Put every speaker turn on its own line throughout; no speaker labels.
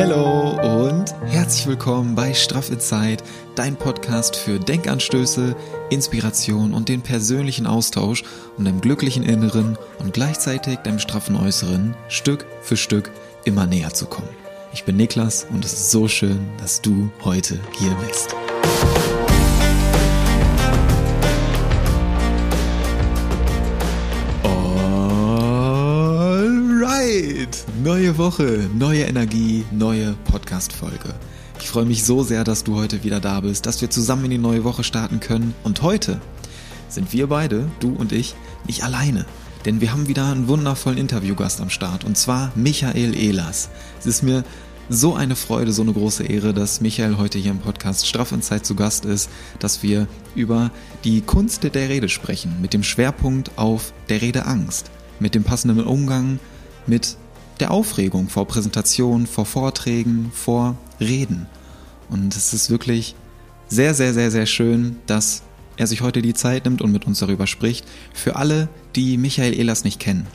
Hallo und herzlich willkommen bei Straff in Zeit, dein Podcast für Denkanstöße, Inspiration und den persönlichen Austausch, um deinem glücklichen Inneren und gleichzeitig deinem straffen Äußeren Stück für Stück immer näher zu kommen. Ich bin Niklas und es ist so schön, dass du heute hier bist. Neue Woche, neue Energie, neue Podcast-Folge. Ich freue mich so sehr, dass du heute wieder da bist, dass wir zusammen in die neue Woche starten können. Und heute sind wir beide, du und ich, nicht alleine. Denn wir haben wieder einen wundervollen Interviewgast am Start und zwar Michael Ehlers. Es ist mir so eine Freude, so eine große Ehre, dass Michael heute hier im Podcast Straff in Zeit zu Gast ist, dass wir über die Kunst der Rede sprechen, mit dem Schwerpunkt auf der Redeangst, mit dem passenden Umgang mit der Aufregung vor Präsentationen, vor Vorträgen, vor Reden. Und es ist wirklich sehr, sehr, sehr, sehr schön, dass er sich heute die Zeit nimmt und mit uns darüber spricht. Für alle, die Michael Ehlers nicht kennen,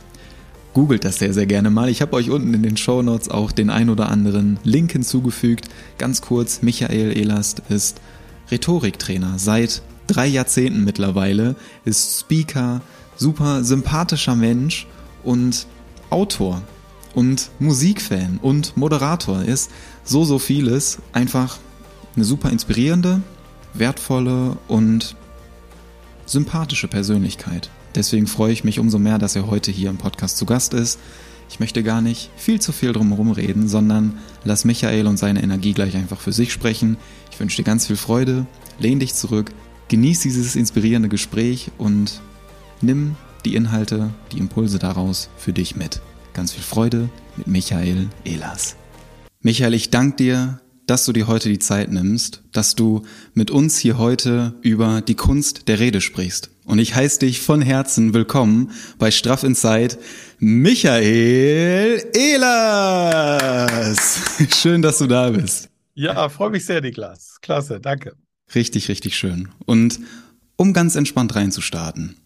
googelt das sehr, sehr gerne mal. Ich habe euch unten in den Show Notes auch den ein oder anderen Link hinzugefügt. Ganz kurz, Michael Ehlers ist Rhetoriktrainer seit drei Jahrzehnten mittlerweile, ist Speaker, super sympathischer Mensch und Autor und Musikfan und Moderator ist so, so vieles. Einfach eine super inspirierende, wertvolle und sympathische Persönlichkeit. Deswegen freue ich mich umso mehr, dass er heute hier im Podcast zu Gast ist. Ich möchte gar nicht viel zu viel drumherum reden, sondern lass Michael und seine Energie gleich einfach für sich sprechen. Ich wünsche dir ganz viel Freude, lehn dich zurück, genieß dieses inspirierende Gespräch und nimm die Inhalte, die Impulse daraus für dich mit. Ganz viel Freude mit Michael Ehlers. Michael, ich danke dir, dass du dir heute die Zeit nimmst, dass du mit uns hier heute über die Kunst der Rede sprichst. Und ich heiße dich von Herzen willkommen bei Straff Inside, Michael Ehlers. Schön, dass du da bist.
Ja, freue mich sehr, Niklas. Klasse, danke.
Richtig, richtig schön. Und um ganz entspannt reinzustarten,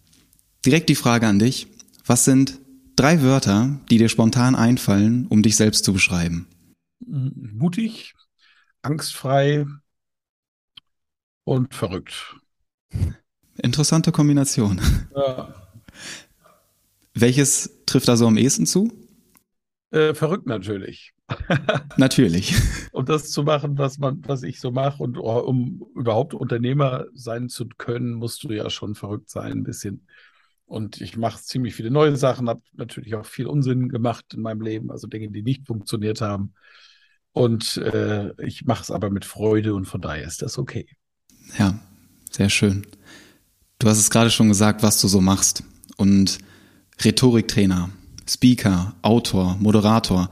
direkt die Frage an dich. Was sind drei Wörter, die dir spontan einfallen, um dich selbst zu beschreiben?
Mutig, angstfrei und verrückt.
Interessante Kombination. Ja. Welches trifft da so am ehesten zu?
Äh, verrückt natürlich.
natürlich.
Um das zu machen, was man, was ich so mache und oh, um überhaupt Unternehmer sein zu können, musst du ja schon verrückt sein, ein bisschen. Und ich mache ziemlich viele neue Sachen, habe natürlich auch viel Unsinn gemacht in meinem Leben, also Dinge, die nicht funktioniert haben. Und äh, ich mache es aber mit Freude und von daher ist das okay.
Ja, sehr schön. Du hast es gerade schon gesagt, was du so machst. Und Rhetoriktrainer, Speaker, Autor, Moderator,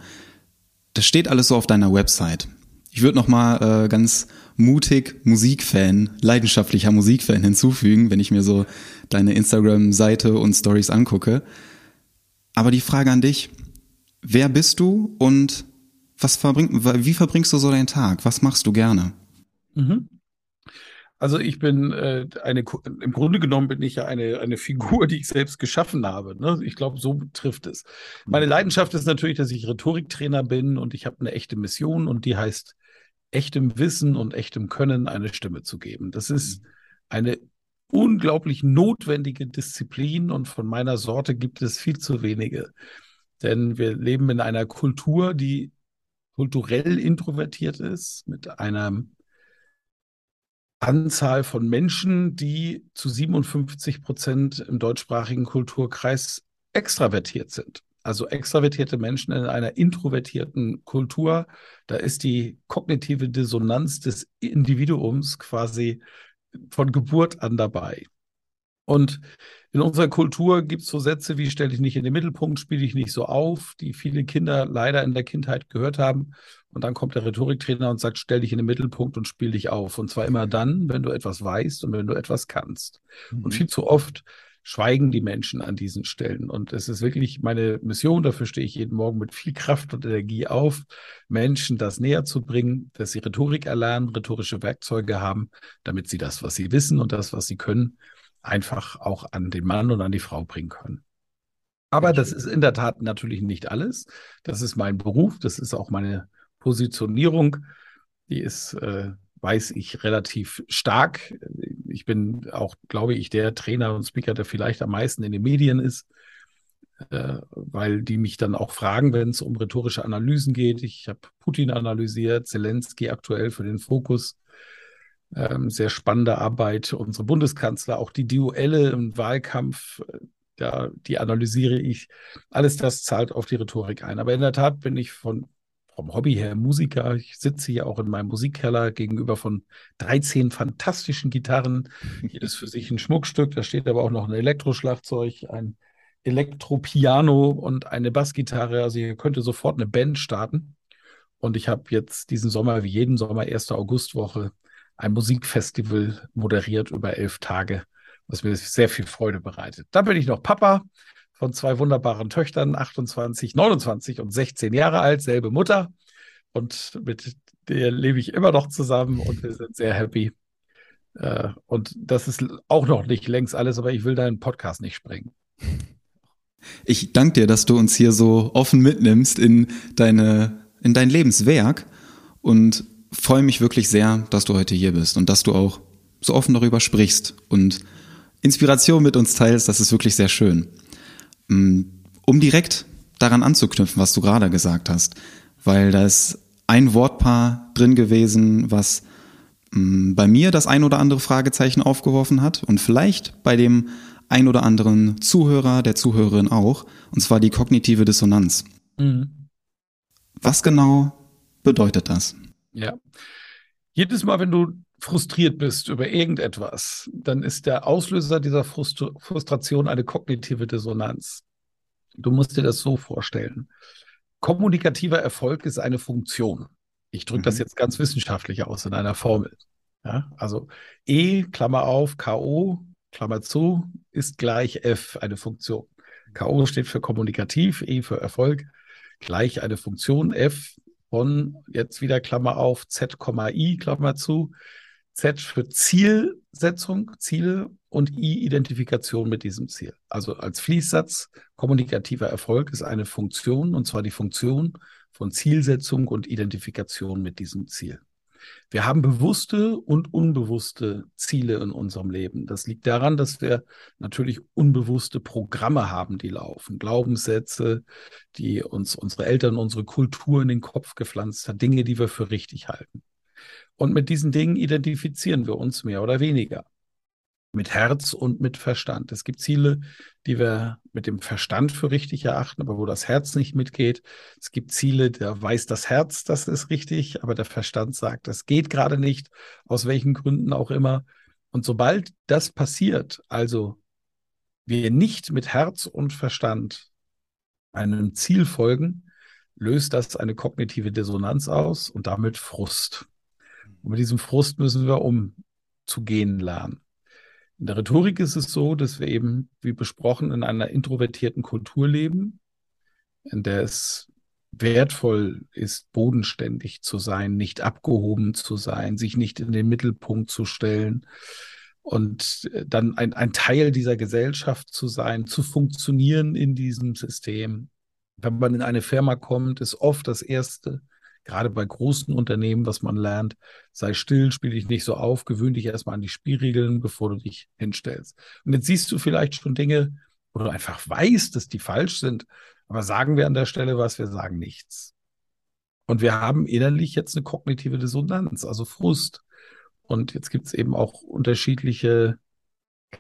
das steht alles so auf deiner Website. Ich würde noch mal äh, ganz mutig Musikfan, leidenschaftlicher Musikfan hinzufügen, wenn ich mir so deine Instagram-Seite und Stories angucke. Aber die Frage an dich: Wer bist du und was verbring, wie verbringst du so deinen Tag? Was machst du gerne?
Mhm. Also ich bin äh, eine, im Grunde genommen bin ich ja eine, eine Figur, die ich selbst geschaffen habe. Ne? Ich glaube, so trifft es. Meine mhm. Leidenschaft ist natürlich, dass ich Rhetoriktrainer bin und ich habe eine echte Mission und die heißt, echtem Wissen und echtem Können eine Stimme zu geben. Das ist mhm. eine unglaublich notwendige Disziplin und von meiner Sorte gibt es viel zu wenige. Denn wir leben in einer Kultur, die kulturell introvertiert ist, mit einer Anzahl von Menschen, die zu 57 Prozent im deutschsprachigen Kulturkreis extravertiert sind. Also extravertierte Menschen in einer introvertierten Kultur, da ist die kognitive Dissonanz des Individuums quasi von Geburt an dabei. Und in unserer Kultur gibt es so Sätze wie stell dich nicht in den Mittelpunkt, spiel dich nicht so auf, die viele Kinder leider in der Kindheit gehört haben. Und dann kommt der Rhetoriktrainer und sagt, stell dich in den Mittelpunkt und spiel dich auf. Und zwar immer dann, wenn du etwas weißt und wenn du etwas kannst. Mhm. Und viel zu oft schweigen die Menschen an diesen Stellen. Und es ist wirklich meine Mission, dafür stehe ich jeden Morgen mit viel Kraft und Energie auf, Menschen das näher zu bringen, dass sie Rhetorik erlernen, rhetorische Werkzeuge haben, damit sie das, was sie wissen und das, was sie können, einfach auch an den Mann und an die Frau bringen können. Aber das ist in der Tat natürlich nicht alles. Das ist mein Beruf, das ist auch meine Positionierung, die ist, äh, weiß ich, relativ stark. Ich bin auch, glaube ich, der Trainer und Speaker, der vielleicht am meisten in den Medien ist, äh, weil die mich dann auch fragen, wenn es um rhetorische Analysen geht. Ich habe Putin analysiert, Zelensky aktuell für den Fokus. Ähm, sehr spannende Arbeit. Unsere Bundeskanzler, auch die Duelle im Wahlkampf, äh, ja, die analysiere ich. Alles das zahlt auf die Rhetorik ein. Aber in der Tat bin ich von vom Hobby her Musiker. Ich sitze hier auch in meinem Musikkeller gegenüber von 13 fantastischen Gitarren. Jedes für sich ein Schmuckstück. Da steht aber auch noch ein Elektroschlagzeug, ein Elektropiano und eine Bassgitarre. Also ihr könnte sofort eine Band starten. Und ich habe jetzt diesen Sommer, wie jeden Sommer, 1. Augustwoche, ein Musikfestival moderiert über elf Tage, was mir sehr viel Freude bereitet. Dann bin ich noch Papa von zwei wunderbaren Töchtern, 28, 29 und 16 Jahre alt, selbe Mutter. Und mit der lebe ich immer noch zusammen und wir sind sehr happy. Äh, und das ist auch noch nicht längst alles, aber ich will deinen Podcast nicht sprengen.
Ich danke dir, dass du uns hier so offen mitnimmst in deine, in dein Lebenswerk und freue mich wirklich sehr, dass du heute hier bist und dass du auch so offen darüber sprichst und Inspiration mit uns teilst. Das ist wirklich sehr schön. Mm, um direkt daran anzuknüpfen, was du gerade gesagt hast, weil da ist ein Wortpaar drin gewesen, was mm, bei mir das ein oder andere Fragezeichen aufgeworfen hat und vielleicht bei dem ein oder anderen Zuhörer, der Zuhörerin auch, und zwar die kognitive Dissonanz. Mhm. Was genau bedeutet das?
Ja. Jedes Mal, wenn du frustriert bist über irgendetwas, dann ist der Auslöser dieser Frust Frustration eine kognitive Dissonanz. Du musst dir das so vorstellen. Kommunikativer Erfolg ist eine Funktion. Ich drücke mhm. das jetzt ganz wissenschaftlich aus in einer Formel. Ja, also E, Klammer auf, K.O., Klammer zu, ist gleich F, eine Funktion. K.O. steht für kommunikativ, E für Erfolg, gleich eine Funktion F von jetzt wieder Klammer auf, Z, I, Klammer zu, Z für Zielsetzung, Ziele und I Identifikation mit diesem Ziel. Also als Fließsatz, kommunikativer Erfolg ist eine Funktion, und zwar die Funktion von Zielsetzung und Identifikation mit diesem Ziel. Wir haben bewusste und unbewusste Ziele in unserem Leben. Das liegt daran, dass wir natürlich unbewusste Programme haben, die laufen, Glaubenssätze, die uns unsere Eltern, unsere Kultur in den Kopf gepflanzt hat, Dinge, die wir für richtig halten. Und mit diesen Dingen identifizieren wir uns mehr oder weniger. Mit Herz und mit Verstand. Es gibt Ziele, die wir mit dem Verstand für richtig erachten, aber wo das Herz nicht mitgeht. Es gibt Ziele, da weiß das Herz, das ist richtig, aber der Verstand sagt, das geht gerade nicht, aus welchen Gründen auch immer. Und sobald das passiert, also wir nicht mit Herz und Verstand einem Ziel folgen, löst das eine kognitive Dissonanz aus und damit Frust. Und mit diesem Frust müssen wir umzugehen lernen. In der Rhetorik ist es so, dass wir eben, wie besprochen, in einer introvertierten Kultur leben, in der es wertvoll ist, bodenständig zu sein, nicht abgehoben zu sein, sich nicht in den Mittelpunkt zu stellen und dann ein, ein Teil dieser Gesellschaft zu sein, zu funktionieren in diesem System. Wenn man in eine Firma kommt, ist oft das Erste, gerade bei großen Unternehmen, was man lernt, sei still, spiel dich nicht so auf, gewöhn dich erstmal an die Spielregeln, bevor du dich hinstellst. Und jetzt siehst du vielleicht schon Dinge, wo du einfach weißt, dass die falsch sind, aber sagen wir an der Stelle was, wir sagen nichts. Und wir haben innerlich jetzt eine kognitive Dissonanz, also Frust. Und jetzt gibt es eben auch unterschiedliche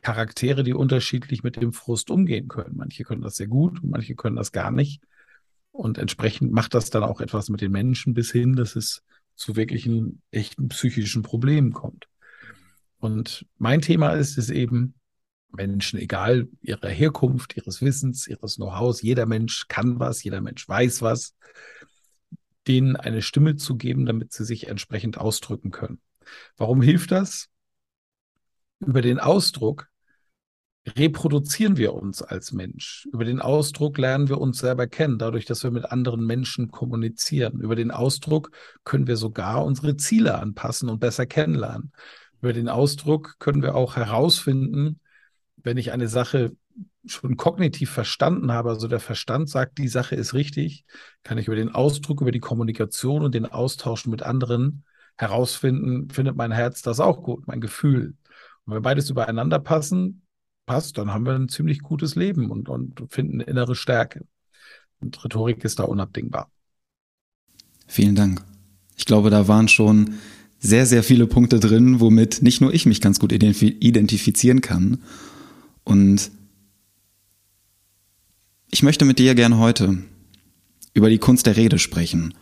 Charaktere, die unterschiedlich mit dem Frust umgehen können. Manche können das sehr gut manche können das gar nicht. Und entsprechend macht das dann auch etwas mit den Menschen bis hin, dass es zu wirklichen echten psychischen Problemen kommt. Und mein Thema ist es eben, Menschen, egal ihrer Herkunft, ihres Wissens, ihres Know-hows, jeder Mensch kann was, jeder Mensch weiß was, denen eine Stimme zu geben, damit sie sich entsprechend ausdrücken können. Warum hilft das? Über den Ausdruck reproduzieren wir uns als Mensch. Über den Ausdruck lernen wir uns selber kennen, dadurch, dass wir mit anderen Menschen kommunizieren. Über den Ausdruck können wir sogar unsere Ziele anpassen und besser kennenlernen. Über den Ausdruck können wir auch herausfinden, wenn ich eine Sache schon kognitiv verstanden habe, also der Verstand sagt, die Sache ist richtig, kann ich über den Ausdruck, über die Kommunikation und den Austausch mit anderen herausfinden, findet mein Herz das auch gut, mein Gefühl. Und wenn beides übereinander passen, passt, dann haben wir ein ziemlich gutes Leben und, und finden innere Stärke. Und Rhetorik ist da unabdingbar.
Vielen Dank. Ich glaube, da waren schon sehr, sehr viele Punkte drin, womit nicht nur ich mich ganz gut identifizieren kann. Und ich möchte mit dir gerne heute über die Kunst der Rede sprechen.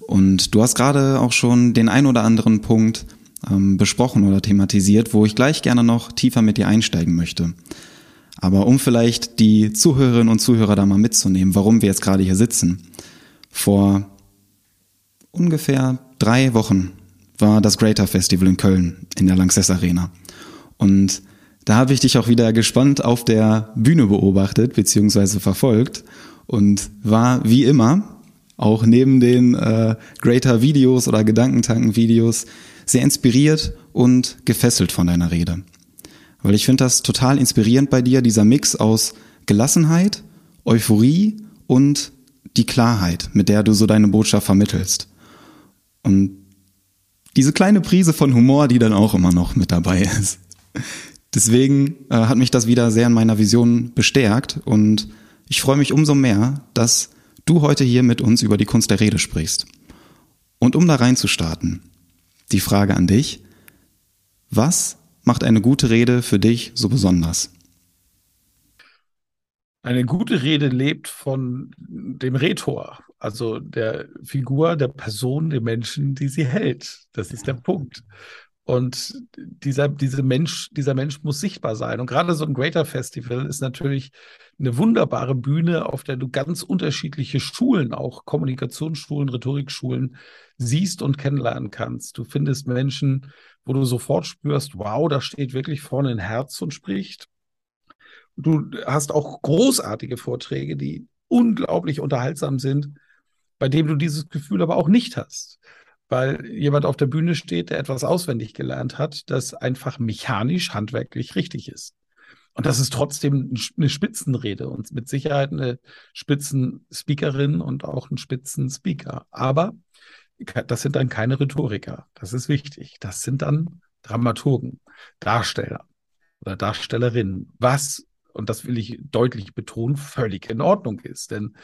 Und du hast gerade auch schon den ein oder anderen Punkt ähm, besprochen oder thematisiert, wo ich gleich gerne noch tiefer mit dir einsteigen möchte. Aber um vielleicht die Zuhörerinnen und Zuhörer da mal mitzunehmen, warum wir jetzt gerade hier sitzen. Vor ungefähr drei Wochen war das Greater Festival in Köln in der Lanxess Arena. Und da habe ich dich auch wieder gespannt auf der Bühne beobachtet bzw. verfolgt und war wie immer auch neben den äh, Greater Videos oder Gedankentanken Videos sehr inspiriert und gefesselt von deiner Rede. Weil ich finde das total inspirierend bei dir, dieser Mix aus Gelassenheit, Euphorie und die Klarheit, mit der du so deine Botschaft vermittelst. Und diese kleine Prise von Humor, die dann auch immer noch mit dabei ist. Deswegen äh, hat mich das wieder sehr in meiner Vision bestärkt und ich freue mich umso mehr, dass du heute hier mit uns über die Kunst der Rede sprichst. Und um da reinzustarten, die Frage an dich, was macht eine gute Rede für dich so besonders?
Eine gute Rede lebt von dem Rhetor, also der Figur, der Person, der Menschen, die sie hält. Das ist der Punkt. Und dieser, diese Mensch, dieser Mensch muss sichtbar sein. Und gerade so ein Greater Festival ist natürlich eine wunderbare Bühne, auf der du ganz unterschiedliche Schulen, auch Kommunikationsschulen, Rhetorikschulen, siehst und kennenlernen kannst. Du findest Menschen, wo du sofort spürst, wow, da steht wirklich vorne ein Herz und spricht. Du hast auch großartige Vorträge, die unglaublich unterhaltsam sind, bei denen du dieses Gefühl aber auch nicht hast. Weil jemand auf der Bühne steht, der etwas auswendig gelernt hat, das einfach mechanisch, handwerklich richtig ist. Und das ist trotzdem eine Spitzenrede und mit Sicherheit eine Spitzenspeakerin und auch ein Spitzenspeaker. Aber das sind dann keine Rhetoriker. Das ist wichtig. Das sind dann Dramaturgen, Darsteller oder Darstellerinnen. Was und das will ich deutlich betonen, völlig in Ordnung ist. Denn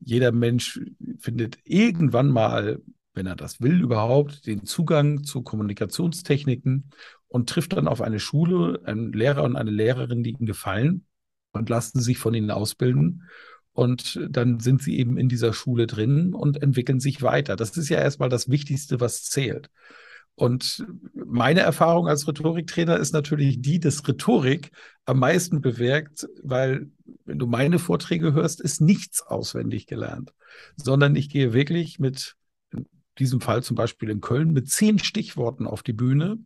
jeder Mensch findet irgendwann mal, wenn er das will überhaupt, den Zugang zu Kommunikationstechniken und trifft dann auf eine Schule, einen Lehrer und eine Lehrerin, die ihm gefallen und lassen sich von ihnen ausbilden. Und dann sind sie eben in dieser Schule drin und entwickeln sich weiter. Das ist ja erstmal das Wichtigste, was zählt. Und meine Erfahrung als Rhetoriktrainer ist natürlich die, dass Rhetorik am meisten bewirkt, weil wenn du meine Vorträge hörst, ist nichts auswendig gelernt, sondern ich gehe wirklich mit, diesem Fall zum Beispiel in Köln, mit zehn Stichworten auf die Bühne,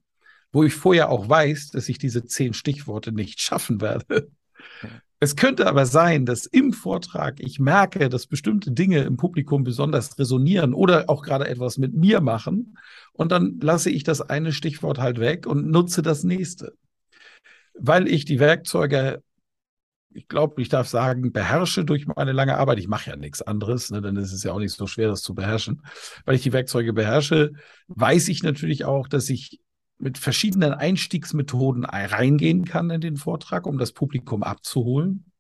wo ich vorher auch weiß, dass ich diese zehn Stichworte nicht schaffen werde. Es könnte aber sein, dass im Vortrag ich merke, dass bestimmte Dinge im Publikum besonders resonieren oder auch gerade etwas mit mir machen. Und dann lasse ich das eine Stichwort halt weg und nutze das nächste. Weil ich die Werkzeuge, ich glaube, ich darf sagen, beherrsche durch meine lange Arbeit. Ich mache ja nichts anderes, ne, denn es ist ja auch nicht so schwer, das zu beherrschen. Weil ich die Werkzeuge beherrsche, weiß ich natürlich auch, dass ich mit verschiedenen Einstiegsmethoden reingehen kann in den Vortrag, um das Publikum abzuholen,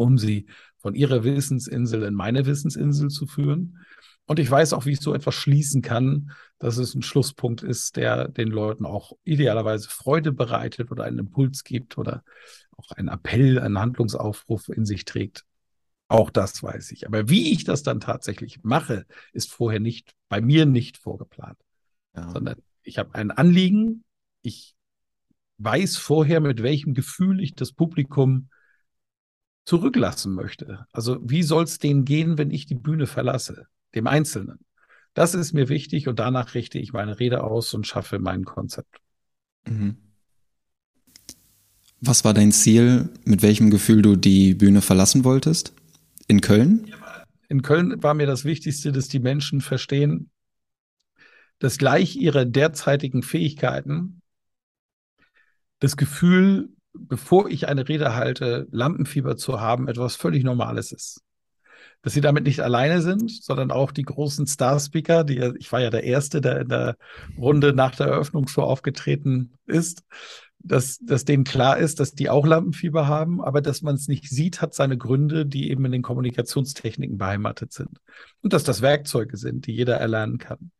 um sie von ihrer Wissensinsel in meine Wissensinsel zu führen. Und ich weiß auch, wie ich so etwas schließen kann, dass es ein Schlusspunkt ist, der den Leuten auch idealerweise Freude bereitet oder einen Impuls gibt oder auch einen Appell, einen Handlungsaufruf in sich trägt. Auch das weiß ich. Aber wie ich das dann tatsächlich mache, ist vorher nicht, bei mir nicht vorgeplant. Ja. Sondern ich habe ein Anliegen, ich weiß vorher, mit welchem Gefühl ich das Publikum zurücklassen möchte. Also wie soll es denen gehen, wenn ich die Bühne verlasse, dem Einzelnen? Das ist mir wichtig und danach richte ich meine Rede aus und schaffe mein Konzept. Mhm.
Was war dein Ziel, mit welchem Gefühl du die Bühne verlassen wolltest? In Köln?
In Köln war mir das Wichtigste, dass die Menschen verstehen, dass gleich ihre derzeitigen Fähigkeiten das Gefühl bevor ich eine Rede halte, Lampenfieber zu haben, etwas völlig Normales ist. Dass sie damit nicht alleine sind, sondern auch die großen Star-Speaker, die ich war ja der Erste, der in der Runde nach der Eröffnungsshow aufgetreten ist, dass, dass denen klar ist, dass die auch Lampenfieber haben, aber dass man es nicht sieht, hat seine Gründe, die eben in den Kommunikationstechniken beheimatet sind. Und dass das Werkzeuge sind, die jeder erlernen kann.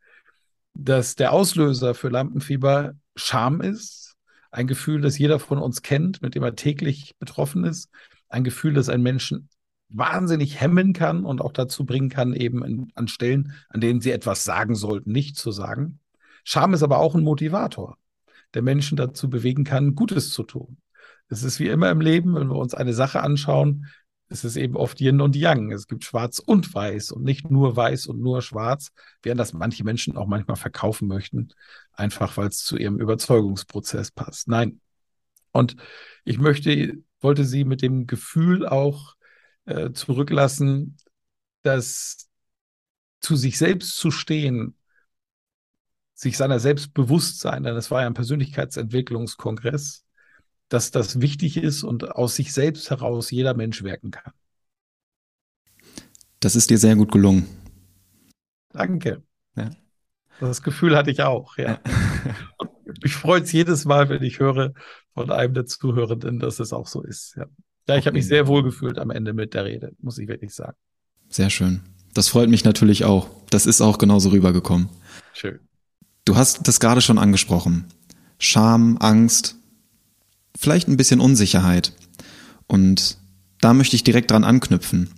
Dass der Auslöser für Lampenfieber Scham ist, ein Gefühl, das jeder von uns kennt, mit dem er täglich betroffen ist, ein Gefühl, das einen Menschen wahnsinnig hemmen kann und auch dazu bringen kann, eben in, an Stellen, an denen sie etwas sagen sollten, nicht zu sagen. Scham ist aber auch ein Motivator der Menschen dazu bewegen kann, Gutes zu tun. Es ist wie immer im Leben, wenn wir uns eine Sache anschauen, es ist eben oft Yin und Yang. Es gibt Schwarz und Weiß und nicht nur Weiß und nur Schwarz, während das manche Menschen auch manchmal verkaufen möchten, einfach weil es zu ihrem Überzeugungsprozess passt. Nein. Und ich möchte, wollte Sie mit dem Gefühl auch äh, zurücklassen, dass zu sich selbst zu stehen sich seiner selbst bewusst sein, denn es war ja ein Persönlichkeitsentwicklungskongress, dass das wichtig ist und aus sich selbst heraus jeder Mensch wirken kann.
Das ist dir sehr gut gelungen.
Danke. Ja. Das Gefühl hatte ich auch, ja. mich freut es jedes Mal, wenn ich höre von einem der Zuhörenden, dass es auch so ist. Ja, ja ich habe mich sehr wohl gefühlt am Ende mit der Rede, muss ich wirklich sagen.
Sehr schön. Das freut mich natürlich auch. Das ist auch genauso rübergekommen.
Schön.
Du hast das gerade schon angesprochen. Scham, Angst, vielleicht ein bisschen Unsicherheit. Und da möchte ich direkt dran anknüpfen.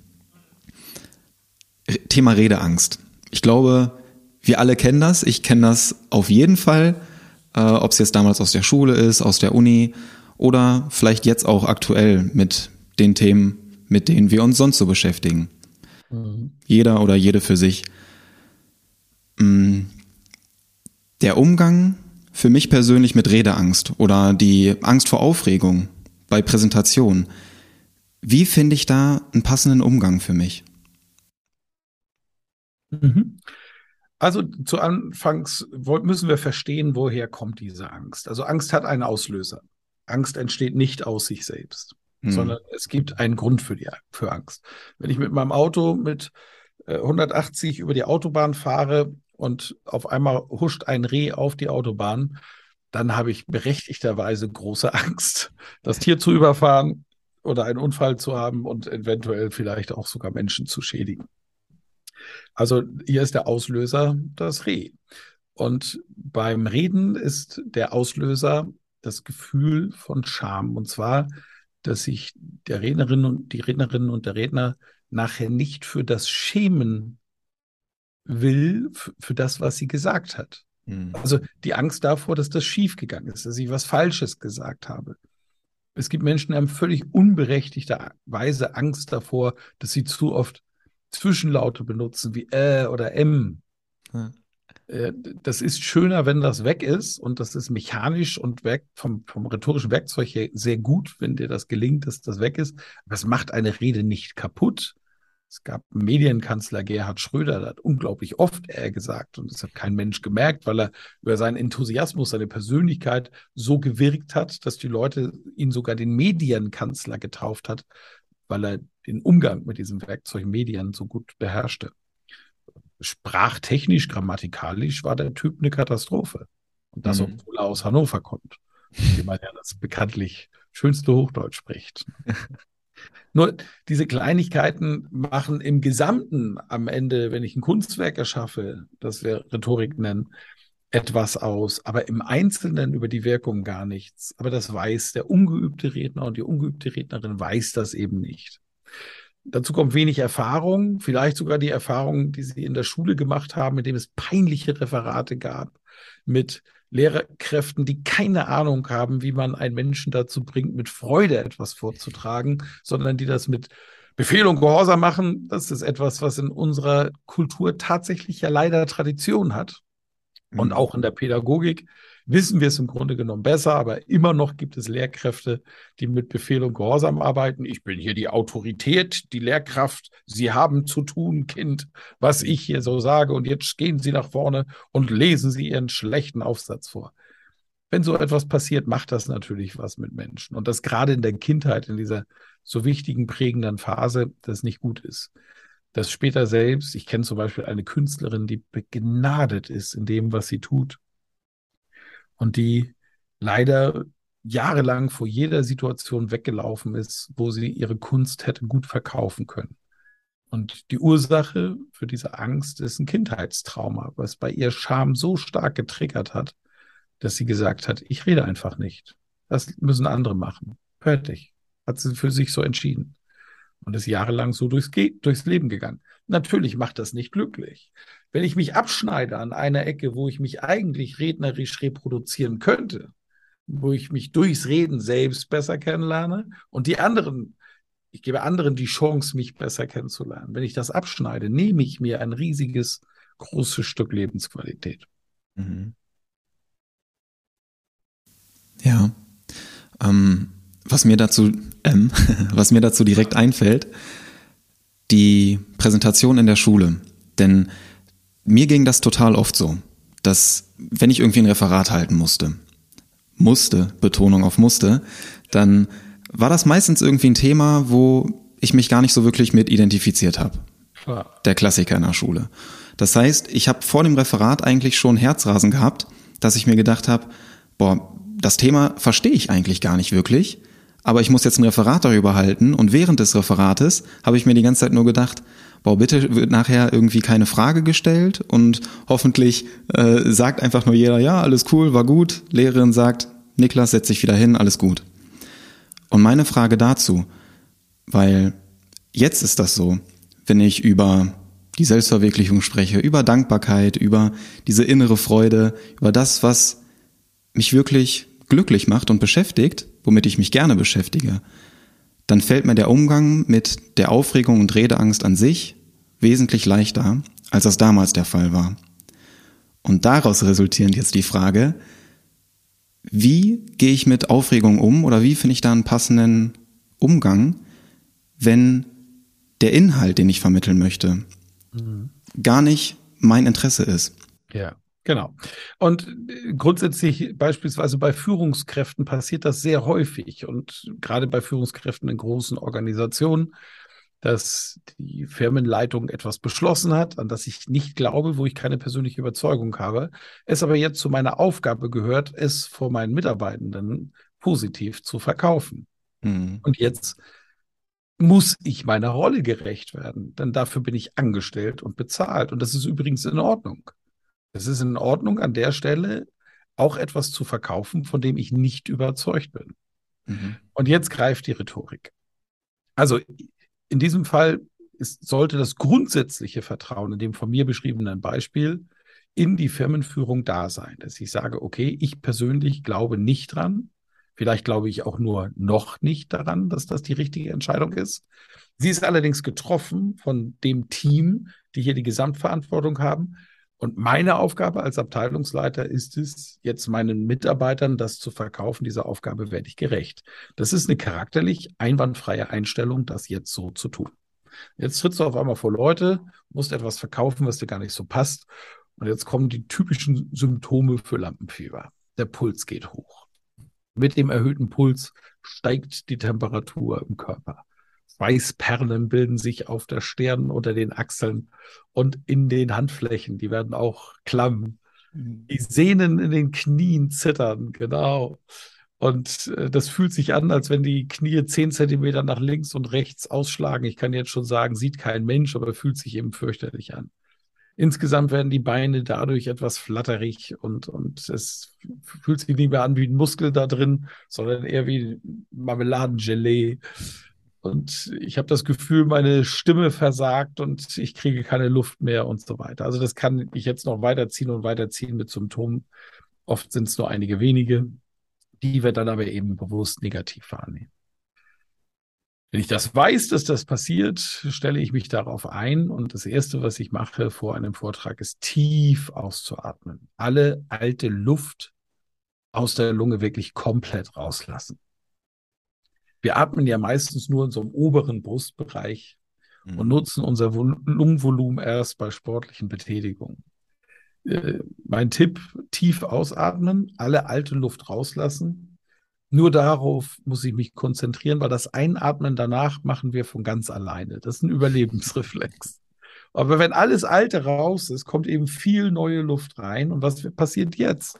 Thema Redeangst. Ich glaube, wir alle kennen das. Ich kenne das auf jeden Fall, äh, ob es jetzt damals aus der Schule ist, aus der Uni oder vielleicht jetzt auch aktuell mit den Themen, mit denen wir uns sonst so beschäftigen. Mhm. Jeder oder jede für sich. Mm, der Umgang für mich persönlich mit Redeangst oder die Angst vor Aufregung bei Präsentation. Wie finde ich da einen passenden Umgang für mich?
Mhm. Also zu Anfangs müssen wir verstehen, woher kommt diese Angst. Also Angst hat einen Auslöser. Angst entsteht nicht aus sich selbst, mhm. sondern es gibt einen Grund für die für Angst. Wenn ich mit meinem Auto mit 180 äh, über die Autobahn fahre, und auf einmal huscht ein Reh auf die Autobahn, dann habe ich berechtigterweise große Angst, das Tier zu überfahren oder einen Unfall zu haben und eventuell vielleicht auch sogar Menschen zu schädigen. Also hier ist der Auslöser das Reh. Und beim Reden ist der Auslöser das Gefühl von Scham. Und zwar, dass sich der Rednerin und die Rednerin und der Redner nachher nicht für das schämen will für das, was sie gesagt hat. Mhm. Also die Angst davor, dass das schiefgegangen ist, dass ich was Falsches gesagt habe. Es gibt Menschen, die haben völlig unberechtigterweise Angst davor, dass sie zu oft Zwischenlaute benutzen, wie äh oder m. Äh, das ist schöner, wenn das weg ist und das ist mechanisch und vom, vom rhetorischen Werkzeug her sehr gut, wenn dir das gelingt, dass das weg ist. Aber es macht eine Rede nicht kaputt. Es gab Medienkanzler Gerhard Schröder, der hat unglaublich oft er gesagt und das hat kein Mensch gemerkt, weil er über seinen Enthusiasmus, seine Persönlichkeit so gewirkt hat, dass die Leute ihn sogar den Medienkanzler getauft hat, weil er den Umgang mit diesem Werkzeug Medien so gut beherrschte. Sprachtechnisch, grammatikalisch war der Typ eine Katastrophe. Und das, mhm. obwohl er aus Hannover kommt, wie man ja das bekanntlich schönste Hochdeutsch spricht. Nur diese Kleinigkeiten machen im Gesamten am Ende, wenn ich ein Kunstwerk erschaffe, das wir Rhetorik nennen, etwas aus, aber im Einzelnen über die Wirkung gar nichts. Aber das weiß der ungeübte Redner und die ungeübte Rednerin weiß das eben nicht. Dazu kommt wenig Erfahrung, vielleicht sogar die Erfahrung, die sie in der Schule gemacht haben, mit dem es peinliche Referate gab, mit Lehrkräften, die keine Ahnung haben, wie man einen Menschen dazu bringt, mit Freude etwas vorzutragen, sondern die das mit Befehl und Gehorsam machen. Das ist etwas, was in unserer Kultur tatsächlich ja leider Tradition hat. Und mhm. auch in der Pädagogik wissen wir es im Grunde genommen besser, aber immer noch gibt es Lehrkräfte, die mit Befehl und Gehorsam arbeiten. Ich bin hier die Autorität, die Lehrkraft. Sie haben zu tun, Kind, was ich hier so sage. Und jetzt gehen Sie nach vorne und lesen Sie Ihren schlechten Aufsatz vor. wenn so etwas passiert, macht das natürlich was mit Menschen. Und das gerade in der Kindheit, in dieser so wichtigen, prägenden Phase, das nicht gut ist. Das später selbst, ich kenne zum Beispiel eine Künstlerin, die begnadet ist in dem, was sie tut. Und die leider jahrelang vor jeder Situation weggelaufen ist, wo sie ihre Kunst hätte gut verkaufen können. Und die Ursache für diese Angst ist ein Kindheitstrauma, was bei ihr Scham so stark getriggert hat, dass sie gesagt hat, ich rede einfach nicht. Das müssen andere machen. Fertig. Hat sie für sich so entschieden. Und ist jahrelang so durchs, durchs Leben gegangen. Natürlich macht das nicht glücklich. Wenn ich mich abschneide an einer Ecke, wo ich mich eigentlich rednerisch reproduzieren könnte, wo ich mich durchs Reden selbst besser kennenlerne und die anderen, ich gebe anderen die Chance, mich besser kennenzulernen. Wenn ich das abschneide, nehme ich mir ein riesiges, großes Stück Lebensqualität. Mhm.
Ja. Ähm, was mir dazu, ähm, was mir dazu direkt einfällt, die Präsentation in der Schule. Denn mir ging das total oft so, dass wenn ich irgendwie ein Referat halten musste, musste, Betonung auf musste, dann war das meistens irgendwie ein Thema, wo ich mich gar nicht so wirklich mit identifiziert habe. Der Klassiker in der Schule. Das heißt, ich habe vor dem Referat eigentlich schon Herzrasen gehabt, dass ich mir gedacht habe, boah, das Thema verstehe ich eigentlich gar nicht wirklich, aber ich muss jetzt ein Referat darüber halten und während des Referates habe ich mir die ganze Zeit nur gedacht, boah, bitte wird nachher irgendwie keine Frage gestellt und hoffentlich äh, sagt einfach nur jeder, ja, alles cool, war gut. Lehrerin sagt, Niklas, setz dich wieder hin, alles gut. Und meine Frage dazu, weil jetzt ist das so, wenn ich über die Selbstverwirklichung spreche, über Dankbarkeit, über diese innere Freude, über das, was mich wirklich glücklich macht und beschäftigt, womit ich mich gerne beschäftige, dann fällt mir der Umgang mit der Aufregung und Redeangst an sich wesentlich leichter, als das damals der Fall war. Und daraus resultierend jetzt die Frage, wie gehe ich mit Aufregung um oder wie finde ich da einen passenden Umgang, wenn der Inhalt, den ich vermitteln möchte, mhm. gar nicht mein Interesse ist?
Ja. Genau. Und äh, grundsätzlich beispielsweise bei Führungskräften passiert das sehr häufig und gerade bei Führungskräften in großen Organisationen, dass die Firmenleitung etwas beschlossen hat, an das ich nicht glaube, wo ich keine persönliche Überzeugung habe, es aber jetzt zu meiner Aufgabe gehört, es vor meinen Mitarbeitenden positiv zu verkaufen. Mhm. Und jetzt muss ich meiner Rolle gerecht werden, denn dafür bin ich angestellt und bezahlt. Und das ist übrigens in Ordnung. Es ist in Ordnung, an der Stelle auch etwas zu verkaufen, von dem ich nicht überzeugt bin. Mhm. Und jetzt greift die Rhetorik. Also in diesem Fall ist, sollte das grundsätzliche Vertrauen in dem von mir beschriebenen Beispiel in die Firmenführung da sein, dass ich sage, okay, ich persönlich glaube nicht dran. Vielleicht glaube ich auch nur noch nicht daran, dass das die richtige Entscheidung ist. Sie ist allerdings getroffen von dem Team, die hier die Gesamtverantwortung haben. Und meine Aufgabe als Abteilungsleiter ist es, jetzt meinen Mitarbeitern das zu verkaufen. Dieser Aufgabe werde ich gerecht. Das ist eine charakterlich einwandfreie Einstellung, das jetzt so zu tun. Jetzt trittst du auf einmal vor Leute, musst etwas verkaufen, was dir gar nicht so passt. Und jetzt kommen die typischen Symptome für Lampenfieber. Der Puls geht hoch. Mit dem erhöhten Puls steigt die Temperatur im Körper. Weißperlen bilden sich auf der Stirn unter den Achseln und in den Handflächen. Die werden auch klamm. Mhm. Die Sehnen in den Knien zittern, genau. Und äh, das fühlt sich an, als wenn die Knie zehn Zentimeter nach links und rechts ausschlagen. Ich kann jetzt schon sagen, sieht kein Mensch, aber fühlt sich eben fürchterlich an. Insgesamt werden die Beine dadurch etwas flatterig und, und es fühlt sich nicht mehr an wie ein Muskel da drin, sondern eher wie Marmeladengelee. Und ich habe das Gefühl, meine Stimme versagt und ich kriege keine Luft mehr und so weiter. Also das kann ich jetzt noch weiterziehen und weiterziehen mit Symptomen. Oft sind es nur einige wenige, die wir dann aber eben bewusst negativ wahrnehmen. Wenn ich das weiß, dass das passiert, stelle ich mich darauf ein und das Erste, was ich mache vor einem Vortrag, ist tief auszuatmen. Alle alte Luft aus der Lunge wirklich komplett rauslassen. Wir atmen ja meistens nur in so einem oberen Brustbereich mhm. und nutzen unser Lungenvolumen erst bei sportlichen Betätigungen. äh, mein Tipp, tief ausatmen, alle alte Luft rauslassen. Nur darauf muss ich mich konzentrieren, weil das Einatmen danach machen wir von ganz alleine. Das ist ein Überlebensreflex. Aber wenn alles Alte raus ist, kommt eben viel neue Luft rein. Und was passiert jetzt?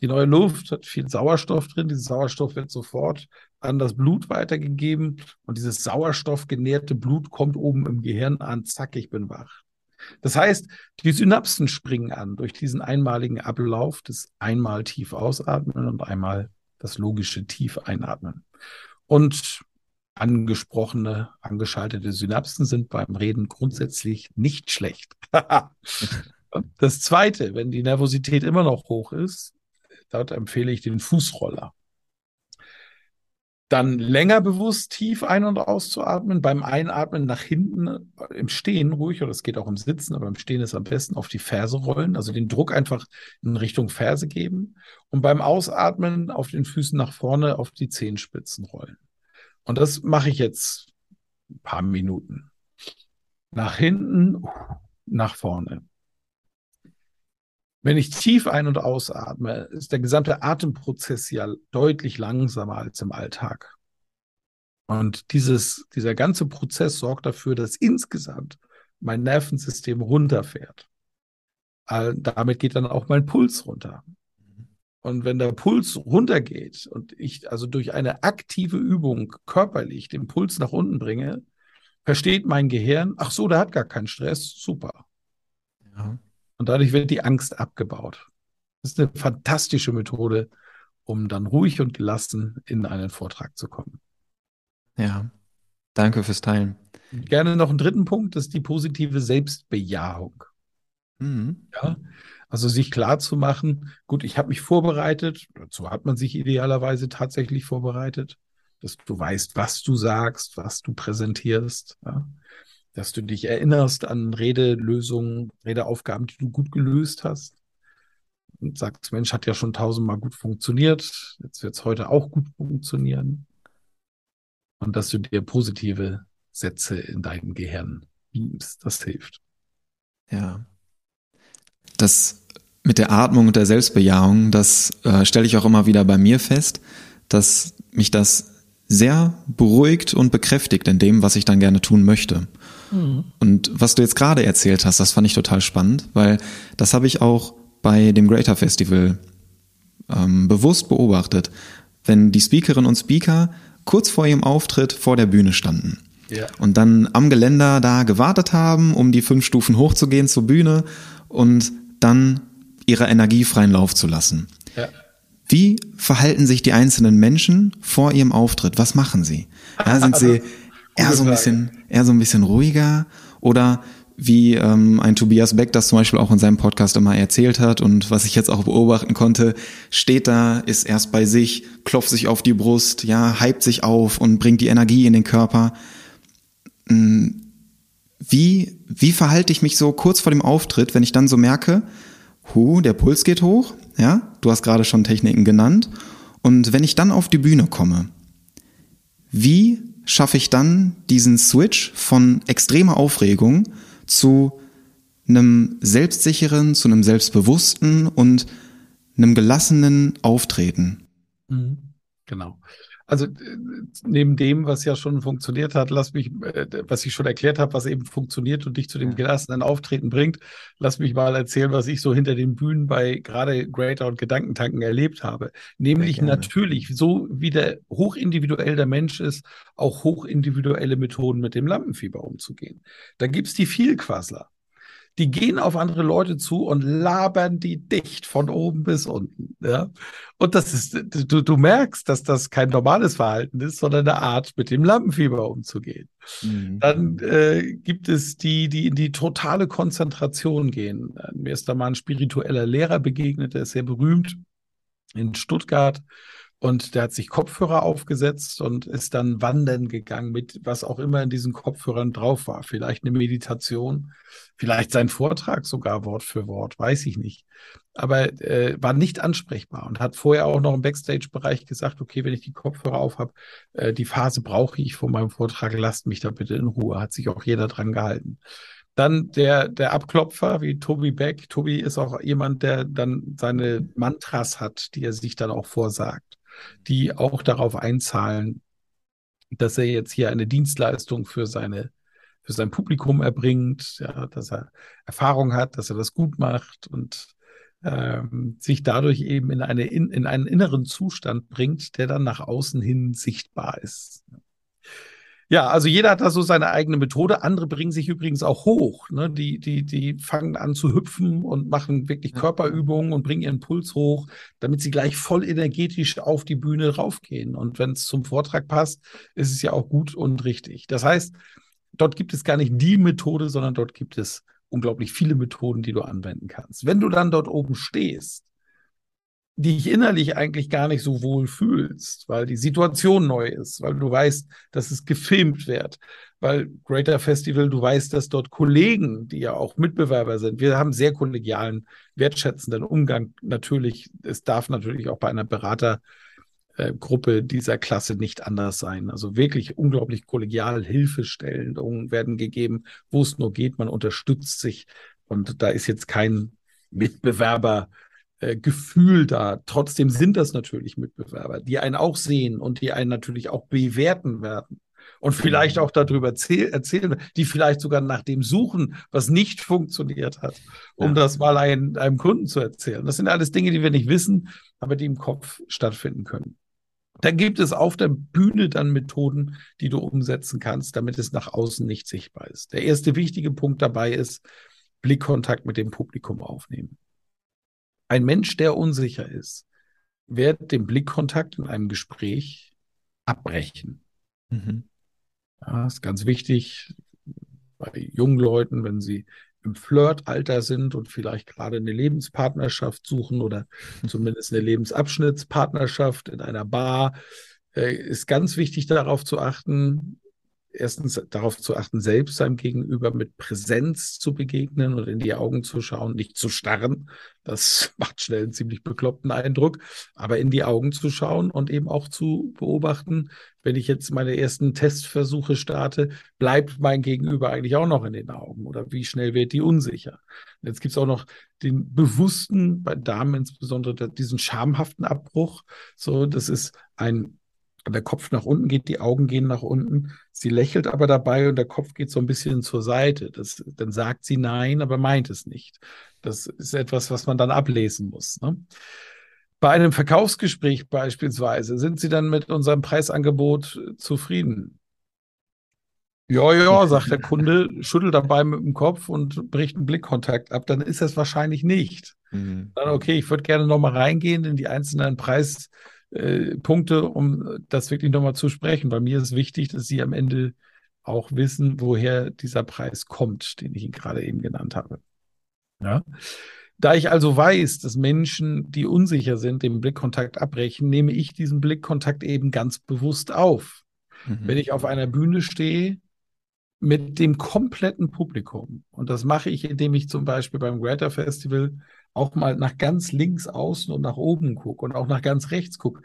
Die neue Luft hat viel Sauerstoff drin. Dieser Sauerstoff wird sofort an das Blut weitergegeben. Und dieses sauerstoffgenährte Blut kommt oben im Gehirn an. Zack, ich bin wach. Das heißt, die Synapsen springen an durch diesen einmaligen Ablauf des einmal tief ausatmen und einmal das logische tief einatmen. Und angesprochene, angeschaltete Synapsen sind beim Reden grundsätzlich nicht schlecht. das zweite, wenn die Nervosität immer noch hoch ist, Dort empfehle ich den Fußroller. Dann länger bewusst tief ein- und auszuatmen. Beim Einatmen nach hinten im Stehen ruhig, oder es geht auch im Sitzen, aber im Stehen ist am besten auf die Ferse rollen, also den Druck einfach in Richtung Ferse geben. Und beim Ausatmen auf den Füßen nach vorne auf die Zehenspitzen rollen. Und das mache ich jetzt ein paar Minuten. Nach hinten, nach vorne. Wenn ich tief ein- und ausatme, ist der gesamte Atemprozess ja deutlich langsamer als im Alltag. Und dieses, dieser ganze Prozess sorgt dafür, dass insgesamt mein Nervensystem runterfährt. damit geht dann auch mein Puls runter. Und wenn der Puls runtergeht und ich also durch eine aktive Übung körperlich den Puls nach unten bringe, versteht mein Gehirn, ach so, der hat gar keinen Stress, super. Ja. Und dadurch wird die Angst abgebaut. Das ist eine fantastische Methode, um dann ruhig und gelassen in einen Vortrag zu kommen.
Ja, danke fürs Teilen.
Gerne noch einen dritten Punkt, das ist die positive Selbstbejahung. Mhm. Ja, also sich klar zu machen, gut, ich habe mich vorbereitet, dazu hat man sich idealerweise tatsächlich vorbereitet, dass du weißt, was du sagst, was du präsentierst. Ja dass du dich erinnerst an Redelösungen, Redeaufgaben, die du gut gelöst hast und sagst, Mensch, hat ja schon tausendmal gut funktioniert, jetzt wird es heute auch gut funktionieren. Und dass du dir positive Sätze in deinem Gehirn beamst, das hilft.
Ja. Das mit der Atmung und der Selbstbejahung, das äh, stelle ich auch immer wieder bei mir fest, dass mich das sehr beruhigt und bekräftigt in dem, was ich dann gerne tun möchte. Mhm. Und was du jetzt gerade erzählt hast, das fand ich total spannend, weil das habe ich auch bei dem Greater Festival ähm, bewusst beobachtet, wenn die Speakerinnen und Speaker kurz vor ihrem Auftritt vor der Bühne standen. Ja. Und dann am Geländer da gewartet haben, um die fünf Stufen hochzugehen zur Bühne und dann ihrer Energie freien Lauf zu lassen. Ja. Wie verhalten sich die einzelnen Menschen vor ihrem Auftritt? Was machen sie? Ja, sind sie eher so ein bisschen, eher so ein bisschen ruhiger. Oder wie ähm, ein Tobias Beck das zum Beispiel auch in seinem Podcast immer erzählt hat und was ich jetzt auch beobachten konnte, steht da, ist erst bei sich, klopft sich auf die Brust, ja, hypt sich auf und bringt die Energie in den Körper. Hm, wie, wie verhalte ich mich so kurz vor dem Auftritt, wenn ich dann so merke, hu, der Puls geht hoch, ja, du hast gerade schon Techniken genannt, und wenn ich dann auf die Bühne komme, wie schaffe ich dann diesen Switch von extremer Aufregung zu einem selbstsicheren, zu einem selbstbewussten und einem gelassenen Auftreten.
Mhm. Genau. Also äh, neben dem, was ja schon funktioniert hat, lass mich, äh, was ich schon erklärt habe, was eben funktioniert und dich zu dem gelassenen Auftreten bringt, lass mich mal erzählen, was ich so hinter den Bühnen bei gerade Greater und Gedankentanken erlebt habe. Nämlich natürlich, so wie der hochindividuell der Mensch ist, auch hochindividuelle Methoden mit dem Lampenfieber umzugehen. Da gibt's die Vielquassler die gehen auf andere Leute zu und labern die dicht von oben bis unten. Ja? Und das ist, du, du merkst, dass das kein normales Verhalten ist, sondern eine Art, mit dem Lampenfieber umzugehen. Mhm. Dann äh, gibt es die, die in die totale Konzentration gehen. Mir ist da mal ein spiritueller Lehrer begegnet, der ist sehr berühmt in Stuttgart. Und der hat sich Kopfhörer aufgesetzt und ist dann wandern gegangen mit was auch immer in diesen Kopfhörern drauf war. Vielleicht eine Meditation, vielleicht sein Vortrag sogar Wort für Wort, weiß ich nicht. Aber äh, war nicht ansprechbar und hat vorher auch noch im Backstage-Bereich gesagt, okay, wenn ich die Kopfhörer auf habe, äh, die Phase brauche ich vor meinem Vortrag, lasst mich da bitte in Ruhe. Hat sich auch jeder dran gehalten. Dann der, der Abklopfer wie Tobi Beck. Tobi ist auch jemand, der dann seine Mantras hat, die er sich dann auch vorsagt, die auch darauf einzahlen, dass er jetzt hier eine Dienstleistung für seine für sein Publikum erbringt, ja, dass er Erfahrung hat, dass er das gut macht und ähm, sich dadurch eben in, eine, in, in einen inneren Zustand bringt, der dann nach außen hin sichtbar ist. Ja, also jeder hat da so seine eigene Methode. Andere bringen sich übrigens auch hoch. Ne? Die, die, die fangen an zu hüpfen und machen wirklich Körperübungen und bringen ihren Puls hoch, damit sie gleich voll energetisch auf die Bühne raufgehen. Und wenn es zum Vortrag passt, ist es ja auch gut und richtig. Das heißt, dort gibt es gar nicht die Methode, sondern dort gibt es unglaublich viele Methoden, die du anwenden kannst. Wenn du dann dort oben stehst, dich innerlich eigentlich gar nicht so wohl fühlst, weil die Situation neu ist, weil du weißt, dass es gefilmt wird, weil Greater Festival, du weißt, dass dort Kollegen, die ja auch Mitbewerber sind, wir haben sehr kollegialen, wertschätzenden Umgang. Natürlich, es darf natürlich auch bei einer Berater äh, Gruppe dieser Klasse nicht anders sein. Also wirklich unglaublich kollegial Hilfestellungen werden gegeben, wo es nur geht. Man unterstützt sich und da ist jetzt kein Mitbewerbergefühl äh, da. Trotzdem sind das natürlich Mitbewerber, die einen auch sehen und die einen natürlich auch bewerten werden und vielleicht mhm. auch darüber erzählen, die vielleicht sogar nach dem suchen, was nicht funktioniert hat, um ja. das mal einem, einem Kunden zu erzählen. Das sind alles Dinge, die wir nicht wissen, aber die im Kopf stattfinden können. Da gibt es auf der Bühne dann Methoden, die du umsetzen kannst, damit es nach außen nicht sichtbar ist. Der erste wichtige Punkt dabei ist, Blickkontakt mit dem Publikum aufnehmen. Ein Mensch, der unsicher ist, wird den Blickkontakt in einem Gespräch abbrechen. Mhm. Ja, ist ganz wichtig bei jungen Leuten, wenn sie im Flirtalter sind und vielleicht gerade eine Lebenspartnerschaft suchen oder zumindest eine Lebensabschnittspartnerschaft in einer Bar, äh, ist ganz wichtig darauf zu achten, erstens darauf zu achten, selbst seinem Gegenüber mit Präsenz zu begegnen und in die Augen zu schauen, nicht zu starren. Das macht schnell einen ziemlich bekloppten Eindruck, aber in die Augen zu schauen und eben auch zu beobachten, wenn ich jetzt meine ersten Testversuche starte, bleibt mein Gegenüber eigentlich auch noch in den Augen oder wie schnell wird die unsicher? Jetzt gibt es auch noch den bewussten, bei Damen insbesondere, diesen schamhaften Abbruch. So, das ist ein der Kopf nach unten geht, die Augen gehen nach unten. Sie lächelt aber dabei und der Kopf geht so ein bisschen zur Seite. Das, dann sagt sie nein, aber meint es nicht. Das ist etwas, was man dann ablesen muss. Ne? Bei einem Verkaufsgespräch beispielsweise sind Sie dann mit unserem Preisangebot zufrieden? Ja, ja, sagt der Kunde, schüttelt dabei mit dem Kopf und bricht einen Blickkontakt ab. Dann ist das wahrscheinlich nicht. Mhm. Dann, okay, ich würde gerne nochmal reingehen in die einzelnen Preis- äh, Punkte, um das wirklich nochmal zu sprechen. Bei mir ist wichtig, dass Sie am Ende auch wissen, woher dieser Preis kommt, den ich Ihnen gerade eben genannt habe. Ja. Da ich also weiß, dass Menschen, die unsicher sind, den Blickkontakt abbrechen, nehme ich diesen Blickkontakt eben ganz bewusst auf. Mhm. Wenn ich auf einer Bühne stehe mit dem kompletten Publikum, und das mache ich, indem ich zum Beispiel beim Greater Festival auch mal nach ganz links außen und nach oben gucke und auch nach ganz rechts gucke.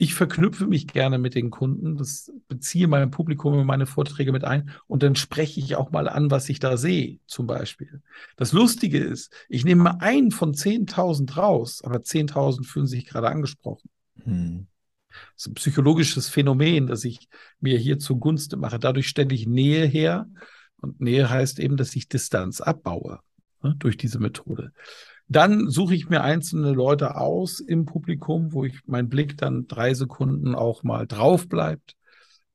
Ich verknüpfe mich gerne mit den Kunden, das beziehe mein Publikum in meine Vorträge mit ein und dann spreche ich auch mal an, was ich da sehe, zum Beispiel. Das Lustige ist, ich nehme mal einen von 10.000 raus, aber 10.000 fühlen sich gerade angesprochen. Hm. Das ist ein psychologisches Phänomen, das ich mir hier zugunste mache. Dadurch stelle ich Nähe her und Nähe heißt eben, dass ich Distanz abbaue ne, durch diese Methode. Dann suche ich mir einzelne Leute aus im Publikum, wo ich mein Blick dann drei Sekunden auch mal drauf bleibt.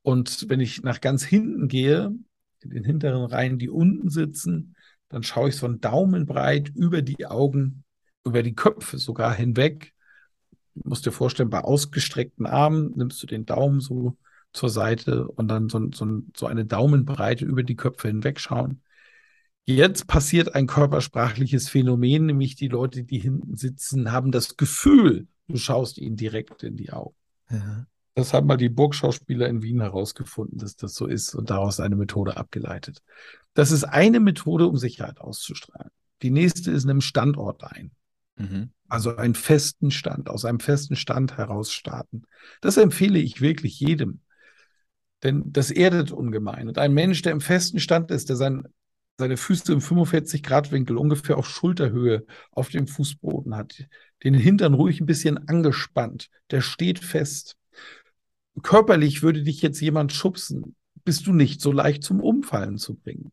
Und wenn ich nach ganz hinten gehe, in den hinteren Reihen, die unten sitzen, dann schaue ich so einen Daumen breit über die Augen, über die Köpfe sogar hinweg. Du musst dir vorstellen, bei ausgestreckten Armen nimmst du den Daumen so zur Seite und dann so, so, so eine Daumenbreite über die Köpfe hinweg schauen. Jetzt passiert ein körpersprachliches Phänomen, nämlich die Leute, die hinten sitzen, haben das Gefühl, du schaust ihnen direkt in die Augen. Ja. Das haben mal die Burgschauspieler in Wien herausgefunden, dass das so ist und daraus eine Methode abgeleitet. Das ist eine Methode, um Sicherheit auszustrahlen. Die nächste ist einem Standort ein. Mhm. Also einen festen Stand, aus einem festen Stand heraus starten. Das empfehle ich wirklich jedem. Denn das erdet ungemein. Und ein Mensch, der im festen Stand ist, der sein seine Füße im 45-Grad-Winkel ungefähr auf Schulterhöhe auf dem Fußboden hat, den Hintern ruhig ein bisschen angespannt, der steht fest. Körperlich würde dich jetzt jemand schubsen, bist du nicht so leicht zum Umfallen zu bringen.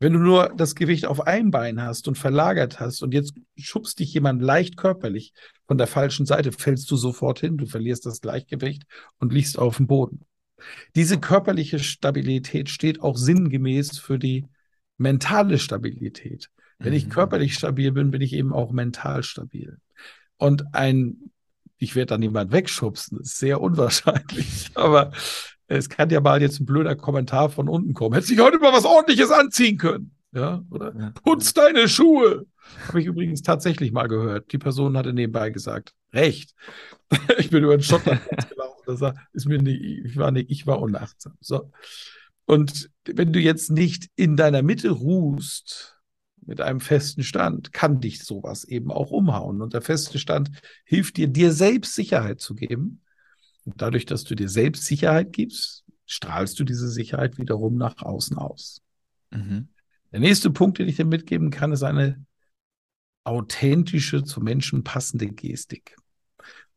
Wenn du nur das Gewicht auf einem Bein hast und verlagert hast und jetzt schubst dich jemand leicht körperlich von der falschen Seite, fällst du sofort hin, du verlierst das Gleichgewicht und liegst auf dem Boden. Diese körperliche Stabilität steht auch sinngemäß für die mentale Stabilität. Wenn ich mhm. körperlich stabil bin, bin ich eben auch mental stabil. Und ein, ich werde dann jemand wegschubsen, ist sehr unwahrscheinlich. Aber es kann ja mal jetzt ein blöder Kommentar von unten kommen. Hätte sich heute mal was ordentliches anziehen können. Ja, oder ja. putz deine Schuhe. Habe ich übrigens tatsächlich mal gehört. Die Person hatte nebenbei gesagt, recht. ich bin über den Schottland gelaufen. Das ist mir nicht, ich war nicht, ich war unachtsam. So. Und wenn du jetzt nicht in deiner Mitte ruhst, mit einem festen Stand, kann dich sowas eben auch umhauen. Und der feste Stand hilft dir, dir selbst Sicherheit zu geben. Und dadurch, dass du dir selbst Sicherheit gibst, strahlst du diese Sicherheit wiederum nach außen aus. Mhm. Der nächste Punkt, den ich dir mitgeben kann, ist eine authentische, zu Menschen passende Gestik.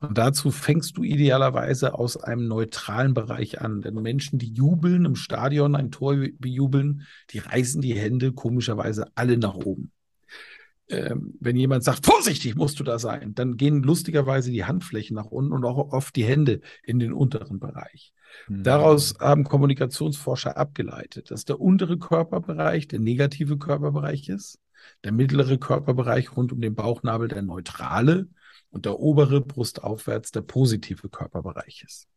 Und dazu fängst du idealerweise aus einem neutralen Bereich an. Denn Menschen, die jubeln im Stadion, ein Tor bejubeln, die reißen die Hände komischerweise alle nach oben. Ähm, wenn jemand sagt, vorsichtig musst du da sein, dann gehen lustigerweise die Handflächen nach unten und auch oft die Hände in den unteren Bereich. Mhm. Daraus haben Kommunikationsforscher abgeleitet, dass der untere Körperbereich der negative Körperbereich ist, der mittlere Körperbereich rund um den Bauchnabel der neutrale und der obere brustaufwärts der positive Körperbereich ist.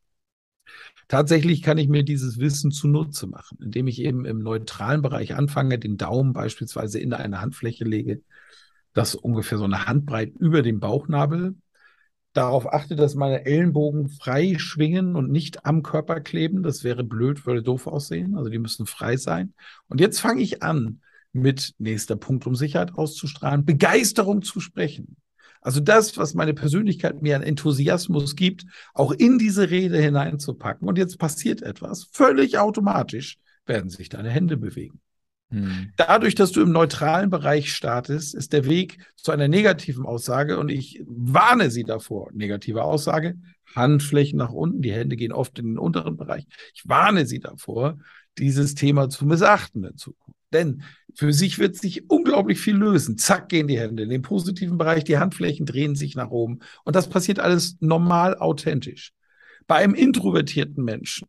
Tatsächlich kann ich mir dieses Wissen zunutze machen, indem ich eben im neutralen Bereich anfange, den Daumen beispielsweise in eine Handfläche lege, das ungefähr so eine Handbreit über dem Bauchnabel. Darauf achte, dass meine Ellenbogen frei schwingen und nicht am Körper kleben. Das wäre blöd, würde doof aussehen. Also die müssen frei sein. Und jetzt fange ich an, mit nächster Punkt, um Sicherheit auszustrahlen, Begeisterung zu sprechen. Also das, was meine Persönlichkeit mir an Enthusiasmus gibt, auch in diese Rede hineinzupacken. Und jetzt passiert etwas. Völlig automatisch werden sich deine Hände bewegen. Hm. Dadurch, dass du im neutralen Bereich startest, ist der Weg zu einer negativen Aussage und ich warne sie davor. Negative Aussage, Handflächen nach unten, die Hände gehen oft in den unteren Bereich. Ich warne sie davor, dieses Thema zu missachten in Zukunft. Denn für sich wird sich unglaublich viel lösen. Zack, gehen die Hände in den positiven Bereich, die Handflächen drehen sich nach oben. Und das passiert alles normal authentisch. Bei einem introvertierten Menschen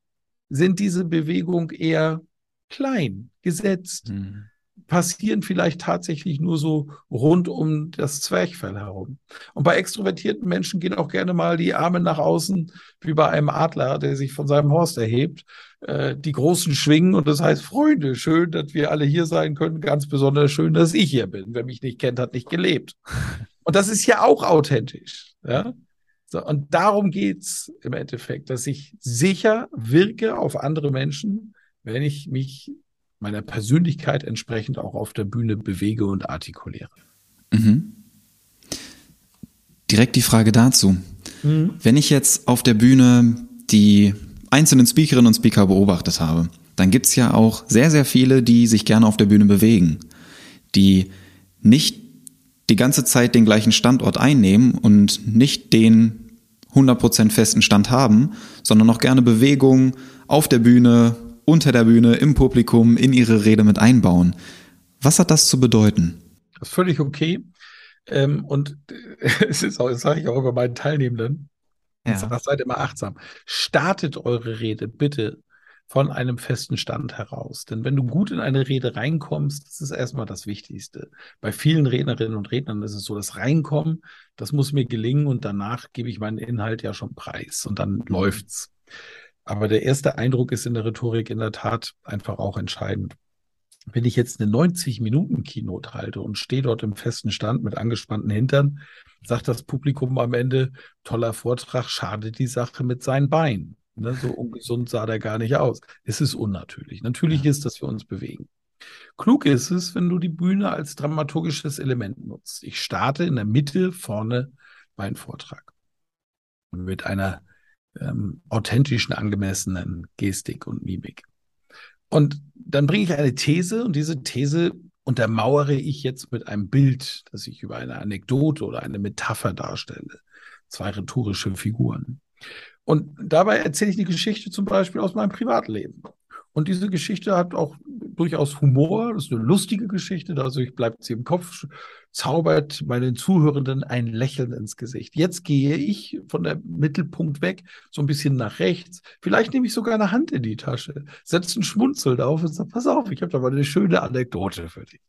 sind diese Bewegungen eher klein, gesetzt. Mhm passieren vielleicht tatsächlich nur so rund um das Zwerchfell herum. Und bei extrovertierten Menschen gehen auch gerne mal die Arme nach außen, wie bei einem Adler, der sich von seinem Horst erhebt. Äh, die großen schwingen und das heißt, Freunde, schön, dass wir alle hier sein können. Ganz besonders schön, dass ich hier bin. Wer mich nicht kennt, hat nicht gelebt. Und das ist ja auch authentisch. Ja? So, und darum geht's im Endeffekt, dass ich sicher wirke auf andere Menschen, wenn ich mich meiner Persönlichkeit entsprechend auch auf der Bühne bewege und artikuliere. Mhm.
Direkt die Frage dazu. Mhm. Wenn ich jetzt auf der Bühne die einzelnen Speakerinnen und Speaker beobachtet habe, dann gibt es ja auch sehr, sehr viele, die sich gerne auf der Bühne bewegen, die nicht die ganze Zeit den gleichen Standort einnehmen und nicht den 100% festen Stand haben, sondern auch gerne Bewegung auf der Bühne, unter der Bühne, im Publikum, in ihre Rede mit einbauen. Was hat das zu bedeuten?
Das ist völlig okay. Ähm, und es ist auch, das sage ich auch über meinen Teilnehmenden. Ja. Sage, seid immer achtsam. Startet eure Rede bitte von einem festen Stand heraus. Denn wenn du gut in eine Rede reinkommst, das ist erstmal das Wichtigste. Bei vielen Rednerinnen und Rednern ist es so, das Reinkommen, das muss mir gelingen und danach gebe ich meinen Inhalt ja schon preis und dann läuft's. Aber der erste Eindruck ist in der Rhetorik in der Tat einfach auch entscheidend. Wenn ich jetzt eine 90-Minuten-Keynote halte und stehe dort im festen Stand mit angespannten Hintern, sagt das Publikum am Ende, toller Vortrag, schade die Sache mit seinen Beinen. Ne, so ungesund sah der gar nicht aus. Es ist unnatürlich. Natürlich ist, dass wir uns bewegen. Klug ist es, wenn du die Bühne als dramaturgisches Element nutzt. Ich starte in der Mitte vorne meinen Vortrag. mit einer ähm, authentischen, angemessenen Gestik und Mimik. Und dann bringe ich eine These und diese These untermauere ich jetzt mit einem Bild, das ich über eine Anekdote oder eine Metapher darstelle. Zwei rhetorische Figuren. Und dabei erzähle ich die Geschichte zum Beispiel aus meinem Privatleben. Und diese Geschichte hat auch durchaus Humor. Das ist eine lustige Geschichte, dadurch bleibt sie im Kopf, zaubert meinen Zuhörenden ein Lächeln ins Gesicht. Jetzt gehe ich von der Mittelpunkt weg, so ein bisschen nach rechts. Vielleicht nehme ich sogar eine Hand in die Tasche, setze einen Schmunzel drauf und sage, pass auf, ich habe da mal eine schöne Anekdote für dich.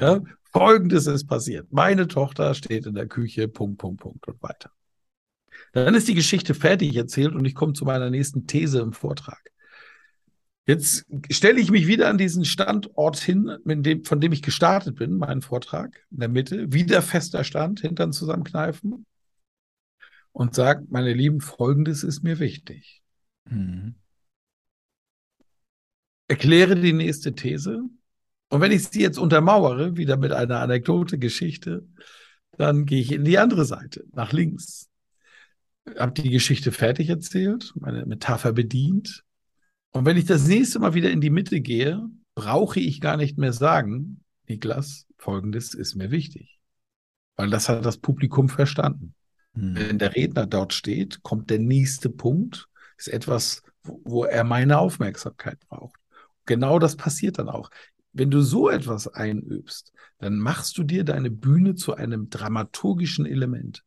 Ja, Folgendes ist passiert. Meine Tochter steht in der Küche, Punkt, Punkt, Punkt und weiter. Dann ist die Geschichte fertig erzählt und ich komme zu meiner nächsten These im Vortrag. Jetzt stelle ich mich wieder an diesen Standort hin, dem, von dem ich gestartet bin, meinen Vortrag, in der Mitte, wieder fester Stand, Hintern zusammenkneifen und sage, meine Lieben, Folgendes ist mir wichtig. Mhm. Erkläre die nächste These und wenn ich sie jetzt untermauere, wieder mit einer Anekdote, Geschichte, dann gehe ich in die andere Seite, nach links. Habe die Geschichte fertig erzählt, meine Metapher bedient und wenn ich das nächste Mal wieder in die Mitte gehe, brauche ich gar nicht mehr sagen, Niklas, folgendes ist mir wichtig. Weil das hat das Publikum verstanden. Hm. Wenn der Redner dort steht, kommt der nächste Punkt, ist etwas, wo, wo er meine Aufmerksamkeit braucht. Genau das passiert dann auch. Wenn du so etwas einübst, dann machst du dir deine Bühne zu einem dramaturgischen Element.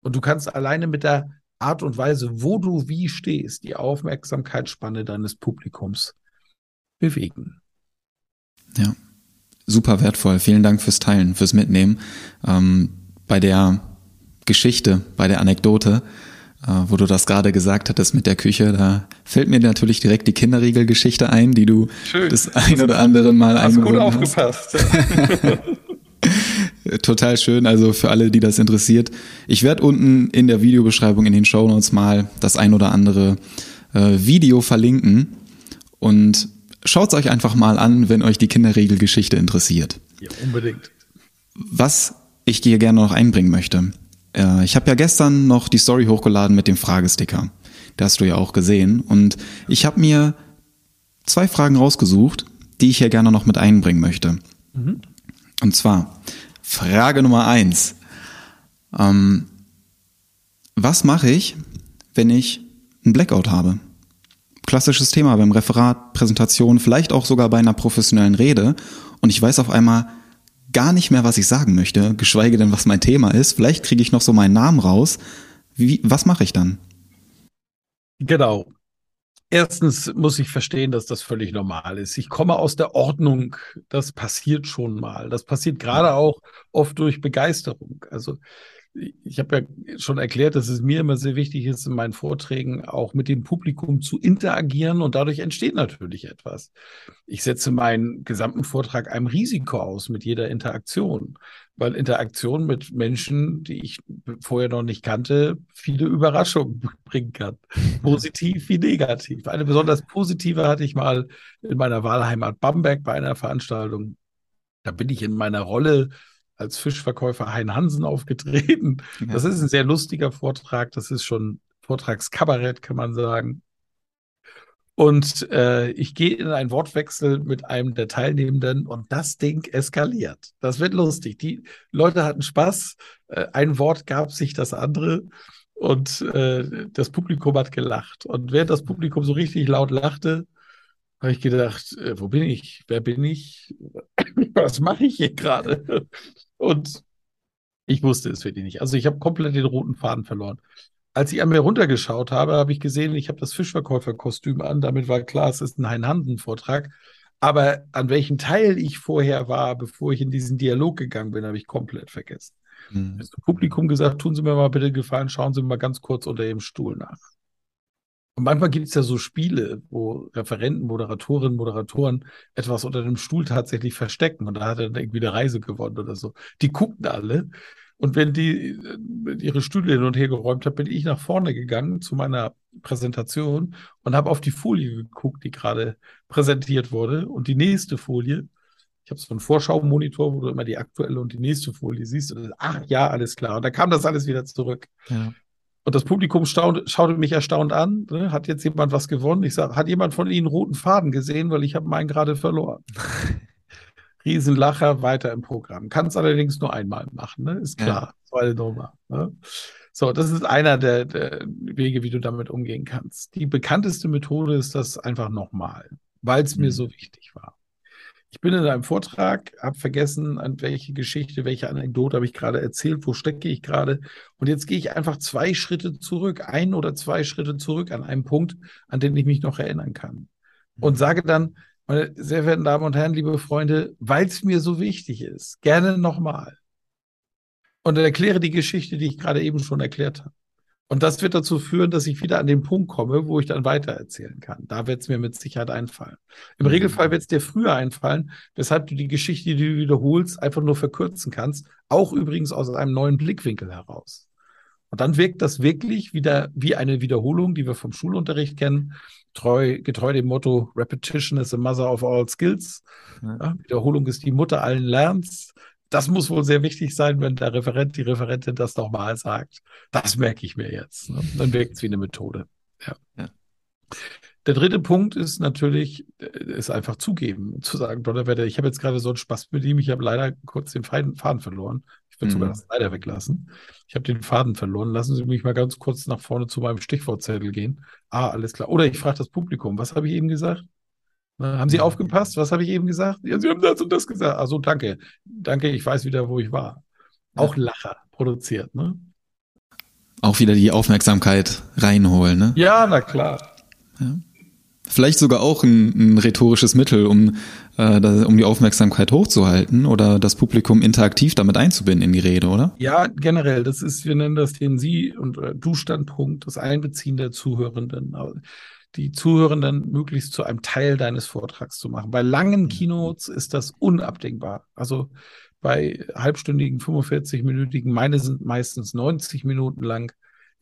Und du kannst alleine mit der Art und Weise, wo du wie stehst, die Aufmerksamkeitsspanne deines Publikums bewegen.
Ja, super wertvoll. Vielen Dank fürs Teilen, fürs Mitnehmen. Ähm, bei der Geschichte, bei der Anekdote, äh, wo du das gerade gesagt hattest mit der Küche, da fällt mir natürlich direkt die Kinderriegelgeschichte ein, die du Schön. das ein oder andere Mal hast gut aufgepasst. Total schön, also für alle, die das interessiert. Ich werde unten in der Videobeschreibung in den Show Notes mal das ein oder andere äh, Video verlinken und schaut es euch einfach mal an, wenn euch die Kinderregelgeschichte interessiert.
Ja, unbedingt.
Was ich hier gerne noch einbringen möchte. Äh, ich habe ja gestern noch die Story hochgeladen mit dem Fragesticker. Da hast du ja auch gesehen. Und ich habe mir zwei Fragen rausgesucht, die ich hier gerne noch mit einbringen möchte. Mhm. Und zwar, Frage Nummer eins. Ähm, was mache ich, wenn ich einen Blackout habe? Klassisches Thema beim Referat, Präsentation, vielleicht auch sogar bei einer professionellen Rede. Und ich weiß auf einmal gar nicht mehr, was ich sagen möchte, geschweige denn, was mein Thema ist. Vielleicht kriege ich noch so meinen Namen raus. Wie, was mache ich dann?
Genau. Erstens muss ich verstehen, dass das völlig normal ist. Ich komme aus der Ordnung. Das passiert schon mal. Das passiert gerade auch oft durch Begeisterung. Also ich habe ja schon erklärt, dass es mir immer sehr wichtig ist, in meinen Vorträgen auch mit dem Publikum zu interagieren und dadurch entsteht natürlich etwas. Ich setze meinen gesamten Vortrag einem Risiko aus mit jeder Interaktion, weil Interaktion mit Menschen, die ich vorher noch nicht kannte, viele Überraschungen bringen kann. Positiv wie negativ. Eine besonders positive hatte ich mal in meiner Wahlheimat Bamberg bei einer Veranstaltung. Da bin ich in meiner Rolle als Fischverkäufer Hein Hansen aufgetreten. Ja. Das ist ein sehr lustiger Vortrag. Das ist schon Vortragskabarett, kann man sagen. Und äh, ich gehe in einen Wortwechsel mit einem der Teilnehmenden und das Ding eskaliert. Das wird lustig. Die Leute hatten Spaß. Äh, ein Wort gab sich das andere und äh, das Publikum hat gelacht. Und während das Publikum so richtig laut lachte, habe ich gedacht, äh, wo bin ich? Wer bin ich? Was mache ich hier gerade? Und ich wusste es wirklich nicht. Also ich habe komplett den roten Faden verloren. Als ich mir runtergeschaut habe, habe ich gesehen, ich habe das Fischverkäuferkostüm an. Damit war klar, es ist ein Hein-Hansen-Vortrag. Aber an welchem Teil ich vorher war, bevor ich in diesen Dialog gegangen bin, habe ich komplett vergessen. Mhm. Das Publikum gesagt, tun Sie mir mal bitte gefallen, schauen Sie mal ganz kurz unter Ihrem Stuhl nach. Und manchmal gibt es ja so Spiele, wo Referenten, Moderatorinnen, Moderatoren etwas unter dem Stuhl tatsächlich verstecken und da hat er dann irgendwie eine Reise gewonnen oder so. Die guckten alle. Und wenn die äh, ihre Stühle hin und her geräumt haben, bin ich nach vorne gegangen zu meiner Präsentation und habe auf die Folie geguckt, die gerade präsentiert wurde. Und die nächste Folie, ich habe so einen Vorschau-Monitor, wo du immer die aktuelle und die nächste Folie siehst. Und ach ja, alles klar. Und da kam das alles wieder zurück. Ja. Und das Publikum staunte, schaute mich erstaunt an. Ne? Hat jetzt jemand was gewonnen? Ich sage, hat jemand von Ihnen roten Faden gesehen? Weil ich habe meinen gerade verloren. Riesenlacher weiter im Programm. Kann es allerdings nur einmal machen, ne? ist klar. Ja. Zweite Nummer. Ne? So, das ist einer der, der Wege, wie du damit umgehen kannst. Die bekannteste Methode ist das einfach nochmal, weil es mhm. mir so wichtig war. Ich bin in einem Vortrag, habe vergessen, an welche Geschichte, welche Anekdote habe ich gerade erzählt, wo stecke ich gerade. Und jetzt gehe ich einfach zwei Schritte zurück, ein oder zwei Schritte zurück an einem Punkt, an den ich mich noch erinnern kann. Und mhm. sage dann, meine sehr verehrten Damen und Herren, liebe Freunde, weil es mir so wichtig ist, gerne nochmal. Und erkläre die Geschichte, die ich gerade eben schon erklärt habe. Und das wird dazu führen, dass ich wieder an den Punkt komme, wo ich dann weitererzählen kann. Da wird es mir mit Sicherheit einfallen. Im mhm. Regelfall wird es dir früher einfallen, weshalb du die Geschichte, die du wiederholst, einfach nur verkürzen kannst. Auch übrigens aus einem neuen Blickwinkel heraus. Und dann wirkt das wirklich wieder wie eine Wiederholung, die wir vom Schulunterricht kennen, treu, getreu dem Motto Repetition is the mother of all skills. Ja, Wiederholung ist die Mutter allen Lernens das muss wohl sehr wichtig sein, wenn der Referent, die Referentin das nochmal sagt. Das merke ich mir jetzt. Ne? Dann wirkt es wie eine Methode. Ja. ja. Der dritte Punkt ist natürlich, ist äh, einfach zugeben, zu sagen, Donnerwetter, ich habe jetzt gerade so einen Spaß mit ihm, ich habe leider kurz den Faden verloren. Ich würde mhm. sogar das leider weglassen. Ich habe den Faden verloren. Lassen Sie mich mal ganz kurz nach vorne zu meinem Stichwortzettel gehen. Ah, alles klar. Oder ich frage das Publikum, was habe ich eben gesagt? Haben Sie aufgepasst? Was habe ich eben gesagt? Ja, Sie haben das und das gesagt. Also danke. Danke, ich weiß wieder, wo ich war. Auch Lacher produziert, ne?
Auch wieder die Aufmerksamkeit reinholen, ne?
Ja, na klar.
Ja. Vielleicht sogar auch ein, ein rhetorisches Mittel, um, äh, da, um die Aufmerksamkeit hochzuhalten oder das Publikum interaktiv damit einzubinden in die Rede, oder?
Ja, generell. Das ist, wir nennen das den Sie- und äh, Du-Standpunkt, das Einbeziehen der Zuhörenden die Zuhörenden möglichst zu einem Teil deines Vortrags zu machen. Bei langen mhm. Keynotes ist das unabdingbar. Also bei halbstündigen, 45-minütigen, meine sind meistens 90 Minuten lang,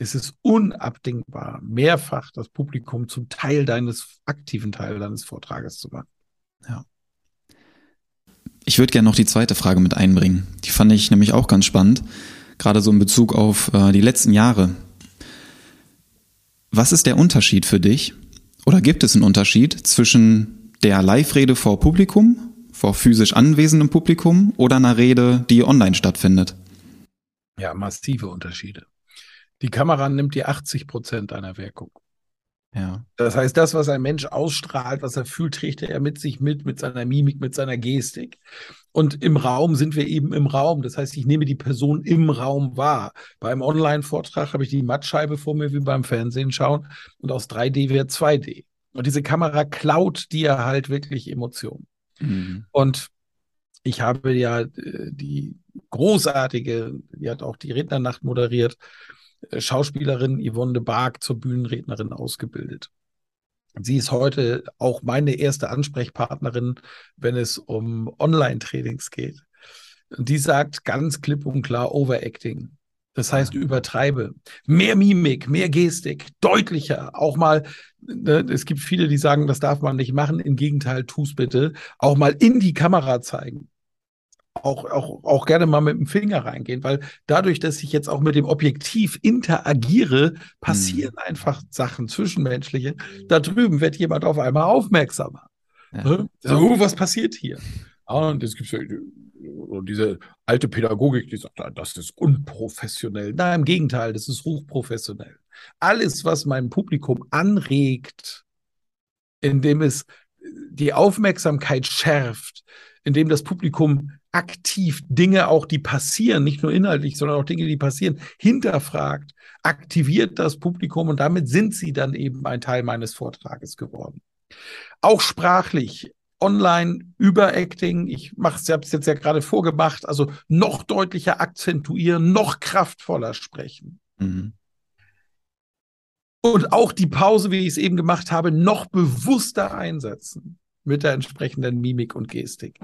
ist es unabdingbar, mehrfach das Publikum zum Teil deines aktiven Teil deines Vortrages zu machen.
Ja. Ich würde gerne noch die zweite Frage mit einbringen. Die fand ich nämlich auch ganz spannend, gerade so in Bezug auf äh, die letzten Jahre. Was ist der Unterschied für dich oder gibt es einen Unterschied zwischen der Live-Rede vor Publikum, vor physisch anwesendem Publikum oder einer Rede, die online stattfindet?
Ja, massive Unterschiede. Die Kamera nimmt dir 80 Prozent deiner Wirkung. Ja. Das heißt, das, was ein Mensch ausstrahlt, was er fühlt, trägt er mit sich mit, mit seiner Mimik, mit seiner Gestik. Und im Raum sind wir eben im Raum. Das heißt, ich nehme die Person im Raum wahr. Beim Online-Vortrag habe ich die Mattscheibe vor mir wie beim Fernsehen schauen und aus 3D wird 2D. Und diese Kamera klaut dir halt wirklich Emotionen. Mhm. Und ich habe ja äh, die großartige, die hat auch die Rednernacht moderiert, Schauspielerin Yvonne de Barg zur Bühnenrednerin ausgebildet. Sie ist heute auch meine erste Ansprechpartnerin, wenn es um Online-Trainings geht. Und die sagt ganz klipp und klar Overacting. Das heißt, übertreibe. Mehr Mimik, mehr Gestik, deutlicher. Auch mal, ne, es gibt viele, die sagen, das darf man nicht machen. Im Gegenteil, tu's bitte. Auch mal in die Kamera zeigen auch, auch, auch gerne mal mit dem Finger reingehen, weil dadurch, dass ich jetzt auch mit dem Objektiv interagiere, passieren mhm. einfach Sachen zwischenmenschliche. Da drüben wird jemand auf einmal aufmerksamer. Ja. Ne? So, was passiert hier? Und es gibt diese alte Pädagogik, die sagt, das ist unprofessionell. Nein, im Gegenteil, das ist hochprofessionell. Alles, was mein Publikum anregt, indem es die Aufmerksamkeit schärft, indem das Publikum aktiv Dinge auch, die passieren, nicht nur inhaltlich, sondern auch Dinge, die passieren, hinterfragt, aktiviert das Publikum und damit sind sie dann eben ein Teil meines Vortrages geworden. Auch sprachlich, online Überacting, ich mache es jetzt ja gerade vorgemacht, also noch deutlicher akzentuieren, noch kraftvoller sprechen. Mhm. Und auch die Pause, wie ich es eben gemacht habe, noch bewusster einsetzen mit der entsprechenden Mimik und Gestik.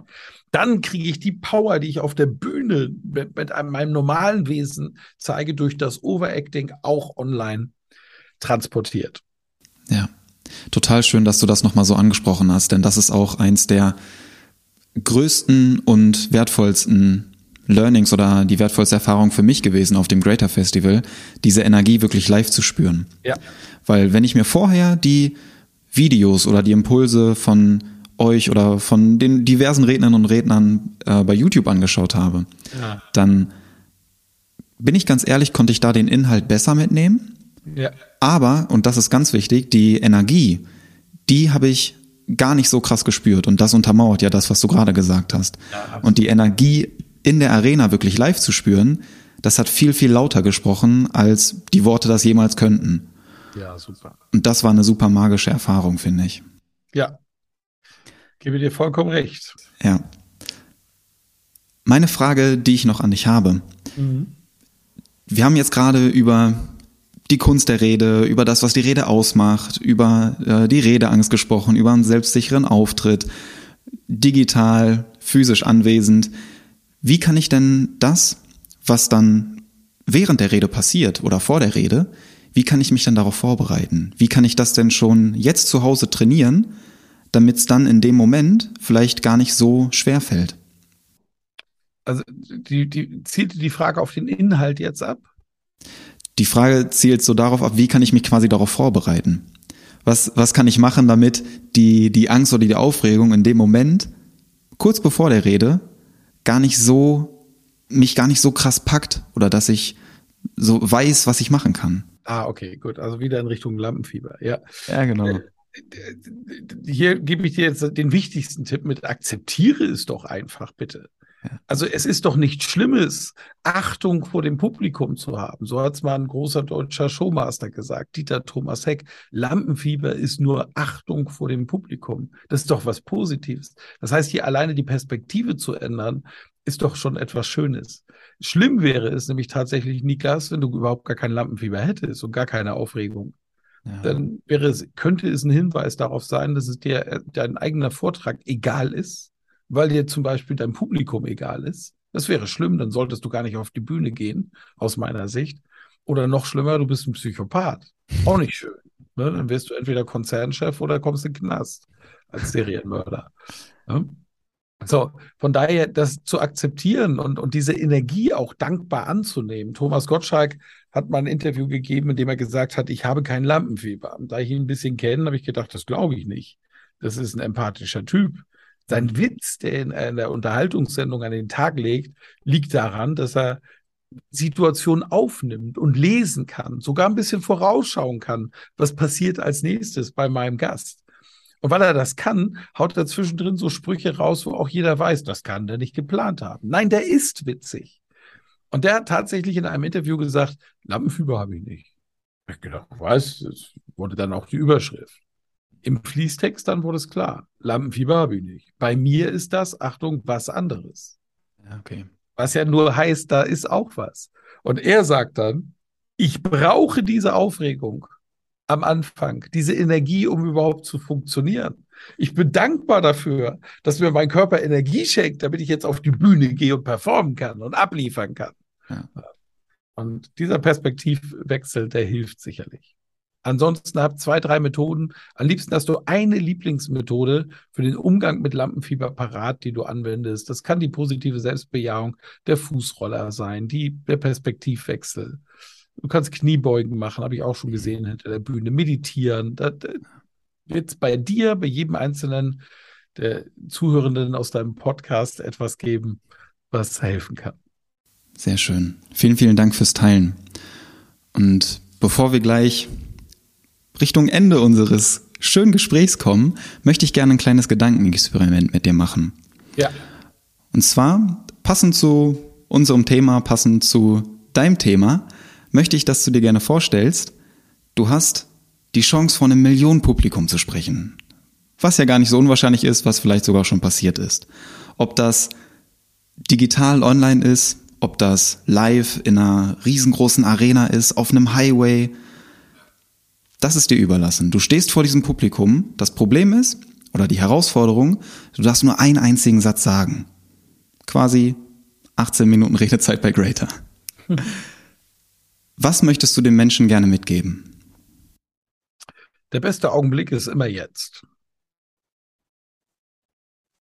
Dann kriege ich die Power, die ich auf der Bühne mit, mit einem, meinem normalen Wesen zeige, durch das Overacting auch online transportiert.
Ja, total schön, dass du das nochmal so angesprochen hast, denn das ist auch eins der größten und wertvollsten Learnings oder die wertvollste Erfahrung für mich gewesen auf dem Greater Festival, diese Energie wirklich live zu spüren.
Ja.
Weil wenn ich mir vorher die Videos oder die Impulse von euch oder von den diversen Rednerinnen und Rednern äh, bei YouTube angeschaut habe, ja. dann bin ich ganz ehrlich, konnte ich da den Inhalt besser mitnehmen.
Ja.
Aber, und das ist ganz wichtig, die Energie, die habe ich gar nicht so krass gespürt. Und das untermauert ja das, was du gerade gesagt hast. Ja, und die Energie in der Arena wirklich live zu spüren, das hat viel, viel lauter gesprochen, als die Worte das jemals könnten.
Ja, super.
Und das war eine super magische Erfahrung, finde ich.
Ja. Gebe dir vollkommen recht.
Ja. Meine Frage, die ich noch an dich habe. Mhm. Wir haben jetzt gerade über die Kunst der Rede, über das, was die Rede ausmacht, über äh, die Redeangst gesprochen, über einen selbstsicheren Auftritt, digital, physisch anwesend. Wie kann ich denn das, was dann während der Rede passiert oder vor der Rede, wie kann ich mich denn darauf vorbereiten? Wie kann ich das denn schon jetzt zu Hause trainieren, damit es dann in dem Moment vielleicht gar nicht so schwer fällt?
Also die, die zielt die Frage auf den Inhalt jetzt ab?
Die Frage zielt so darauf ab, wie kann ich mich quasi darauf vorbereiten? Was, was kann ich machen, damit die, die Angst oder die Aufregung in dem Moment, kurz bevor der Rede, gar nicht so, mich gar nicht so krass packt oder dass ich so weiß, was ich machen kann.
Ah, okay, gut. Also wieder in Richtung Lampenfieber, ja.
Ja, genau.
Hier gebe ich dir jetzt den wichtigsten Tipp mit. Akzeptiere es doch einfach, bitte. Also es ist doch nichts Schlimmes, Achtung vor dem Publikum zu haben. So hat es mal ein großer deutscher Showmaster gesagt, Dieter Thomas Heck. Lampenfieber ist nur Achtung vor dem Publikum. Das ist doch was Positives. Das heißt, hier alleine die Perspektive zu ändern, ist doch schon etwas Schönes. Schlimm wäre es nämlich tatsächlich, Niklas, wenn du überhaupt gar kein Lampenfieber hättest und gar keine Aufregung. Dann wäre es, könnte es ein Hinweis darauf sein, dass es dir äh, dein eigener Vortrag egal ist weil dir zum Beispiel dein Publikum egal ist. Das wäre schlimm, dann solltest du gar nicht auf die Bühne gehen, aus meiner Sicht. Oder noch schlimmer, du bist ein Psychopath. Auch nicht schön. Ne? Dann wirst du entweder Konzernchef oder kommst in den Knast als Serienmörder. Ne? So, von daher das zu akzeptieren und, und diese Energie auch dankbar anzunehmen. Thomas Gottschalk hat mal ein Interview gegeben, in dem er gesagt hat, ich habe kein Lampenfieber. Und da ich ihn ein bisschen kenne, habe ich gedacht, das glaube ich nicht. Das ist ein empathischer Typ. Sein Witz, der in einer Unterhaltungssendung an den Tag legt, liegt daran, dass er Situationen aufnimmt und lesen kann, sogar ein bisschen vorausschauen kann, was passiert als nächstes bei meinem Gast. Und weil er das kann, haut er zwischendrin so Sprüche raus, wo auch jeder weiß, das kann der nicht geplant haben. Nein, der ist witzig. Und der hat tatsächlich in einem Interview gesagt, Lampenfieber habe ich nicht. Ich gedacht, was? Das wurde dann auch die Überschrift. Im Fließtext dann wurde es klar. Lampenfieber habe ich nicht. Bei mir ist das, Achtung, was anderes.
okay.
Was ja nur heißt, da ist auch was. Und er sagt dann, ich brauche diese Aufregung am Anfang, diese Energie, um überhaupt zu funktionieren. Ich bin dankbar dafür, dass mir mein Körper Energie schenkt, damit ich jetzt auf die Bühne gehe und performen kann und abliefern kann. Ja. Und dieser Perspektivwechsel, der hilft sicherlich. Ansonsten habt zwei, drei Methoden. Am liebsten hast du eine Lieblingsmethode für den Umgang mit Lampenfieber parat, die du anwendest. Das kann die positive Selbstbejahung der Fußroller sein, die, der Perspektivwechsel. Du kannst Kniebeugen machen, habe ich auch schon gesehen hinter der Bühne. Meditieren. Da wird es bei dir, bei jedem einzelnen der Zuhörenden aus deinem Podcast etwas geben, was helfen kann.
Sehr schön. Vielen, vielen Dank fürs Teilen. Und bevor wir gleich Richtung Ende unseres schönen Gesprächs kommen, möchte ich gerne ein kleines Gedankenexperiment mit dir machen.
Ja.
Und zwar, passend zu unserem Thema, passend zu deinem Thema, möchte ich, dass du dir gerne vorstellst, du hast die Chance, vor einem Millionenpublikum zu sprechen. Was ja gar nicht so unwahrscheinlich ist, was vielleicht sogar schon passiert ist. Ob das digital online ist, ob das live in einer riesengroßen Arena ist, auf einem Highway, das ist dir überlassen. Du stehst vor diesem Publikum. Das Problem ist, oder die Herausforderung, du darfst nur einen einzigen Satz sagen. Quasi 18 Minuten Redezeit bei Greater. Was möchtest du den Menschen gerne mitgeben?
Der beste Augenblick ist immer jetzt.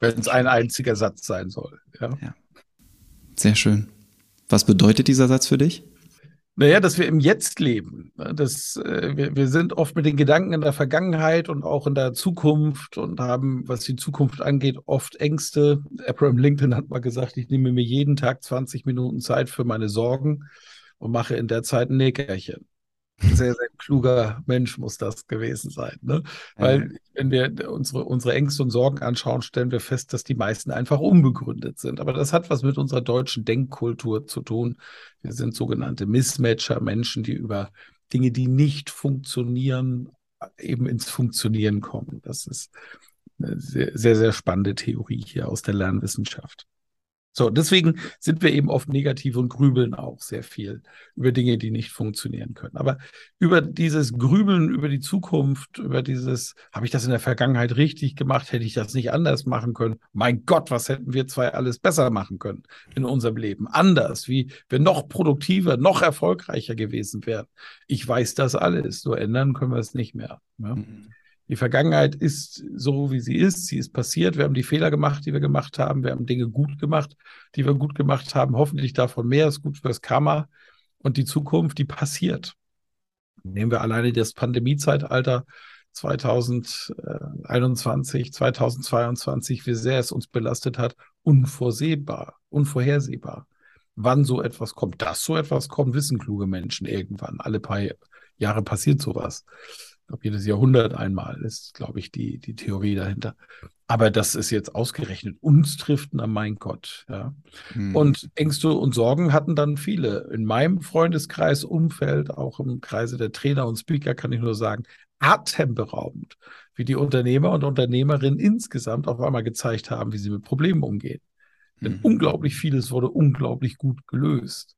Wenn es ein einziger Satz sein soll. Ja. ja.
Sehr schön. Was bedeutet dieser Satz für dich?
Naja, dass wir im Jetzt leben. Das, äh, wir, wir sind oft mit den Gedanken in der Vergangenheit und auch in der Zukunft und haben, was die Zukunft angeht, oft Ängste. Abraham Lincoln hat mal gesagt, ich nehme mir jeden Tag 20 Minuten Zeit für meine Sorgen und mache in der Zeit ein Nägerchen sehr, sehr kluger Mensch muss das gewesen sein. Ne? Weil, wenn wir unsere, unsere Ängste und Sorgen anschauen, stellen wir fest, dass die meisten einfach unbegründet sind. Aber das hat was mit unserer deutschen Denkkultur zu tun. Wir sind sogenannte Mismatcher, Menschen, die über Dinge, die nicht funktionieren, eben ins Funktionieren kommen. Das ist eine sehr, sehr, sehr spannende Theorie hier aus der Lernwissenschaft. So, deswegen sind wir eben oft negativ und grübeln auch sehr viel über Dinge, die nicht funktionieren können. Aber über dieses Grübeln über die Zukunft, über dieses, habe ich das in der Vergangenheit richtig gemacht, hätte ich das nicht anders machen können? Mein Gott, was hätten wir zwei alles besser machen können in unserem Leben? Anders, wie wir noch produktiver, noch erfolgreicher gewesen wären. Ich weiß das alles, nur ändern können wir es nicht mehr. Ja? Mhm. Die Vergangenheit ist so, wie sie ist. Sie ist passiert. Wir haben die Fehler gemacht, die wir gemacht haben. Wir haben Dinge gut gemacht, die wir gut gemacht haben. Hoffentlich davon mehr ist gut fürs Karma. Und die Zukunft, die passiert. Nehmen wir alleine das Pandemiezeitalter 2021, 2022, wie sehr es uns belastet hat, unvorsehbar, unvorhersehbar. Wann so etwas kommt, dass so etwas kommt, wissen kluge Menschen irgendwann. Alle paar Jahre passiert sowas glaube, jedes Jahrhundert einmal ist, glaube ich, die, die Theorie dahinter. Aber das ist jetzt ausgerechnet uns trifft, na mein Gott. Ja. Hm. Und Ängste und Sorgen hatten dann viele. In meinem Freundeskreis, Umfeld, auch im Kreise der Trainer und Speaker kann ich nur sagen, atemberaubend, wie die Unternehmer und Unternehmerinnen insgesamt auf einmal gezeigt haben, wie sie mit Problemen umgehen. Denn hm. unglaublich vieles wurde unglaublich gut gelöst.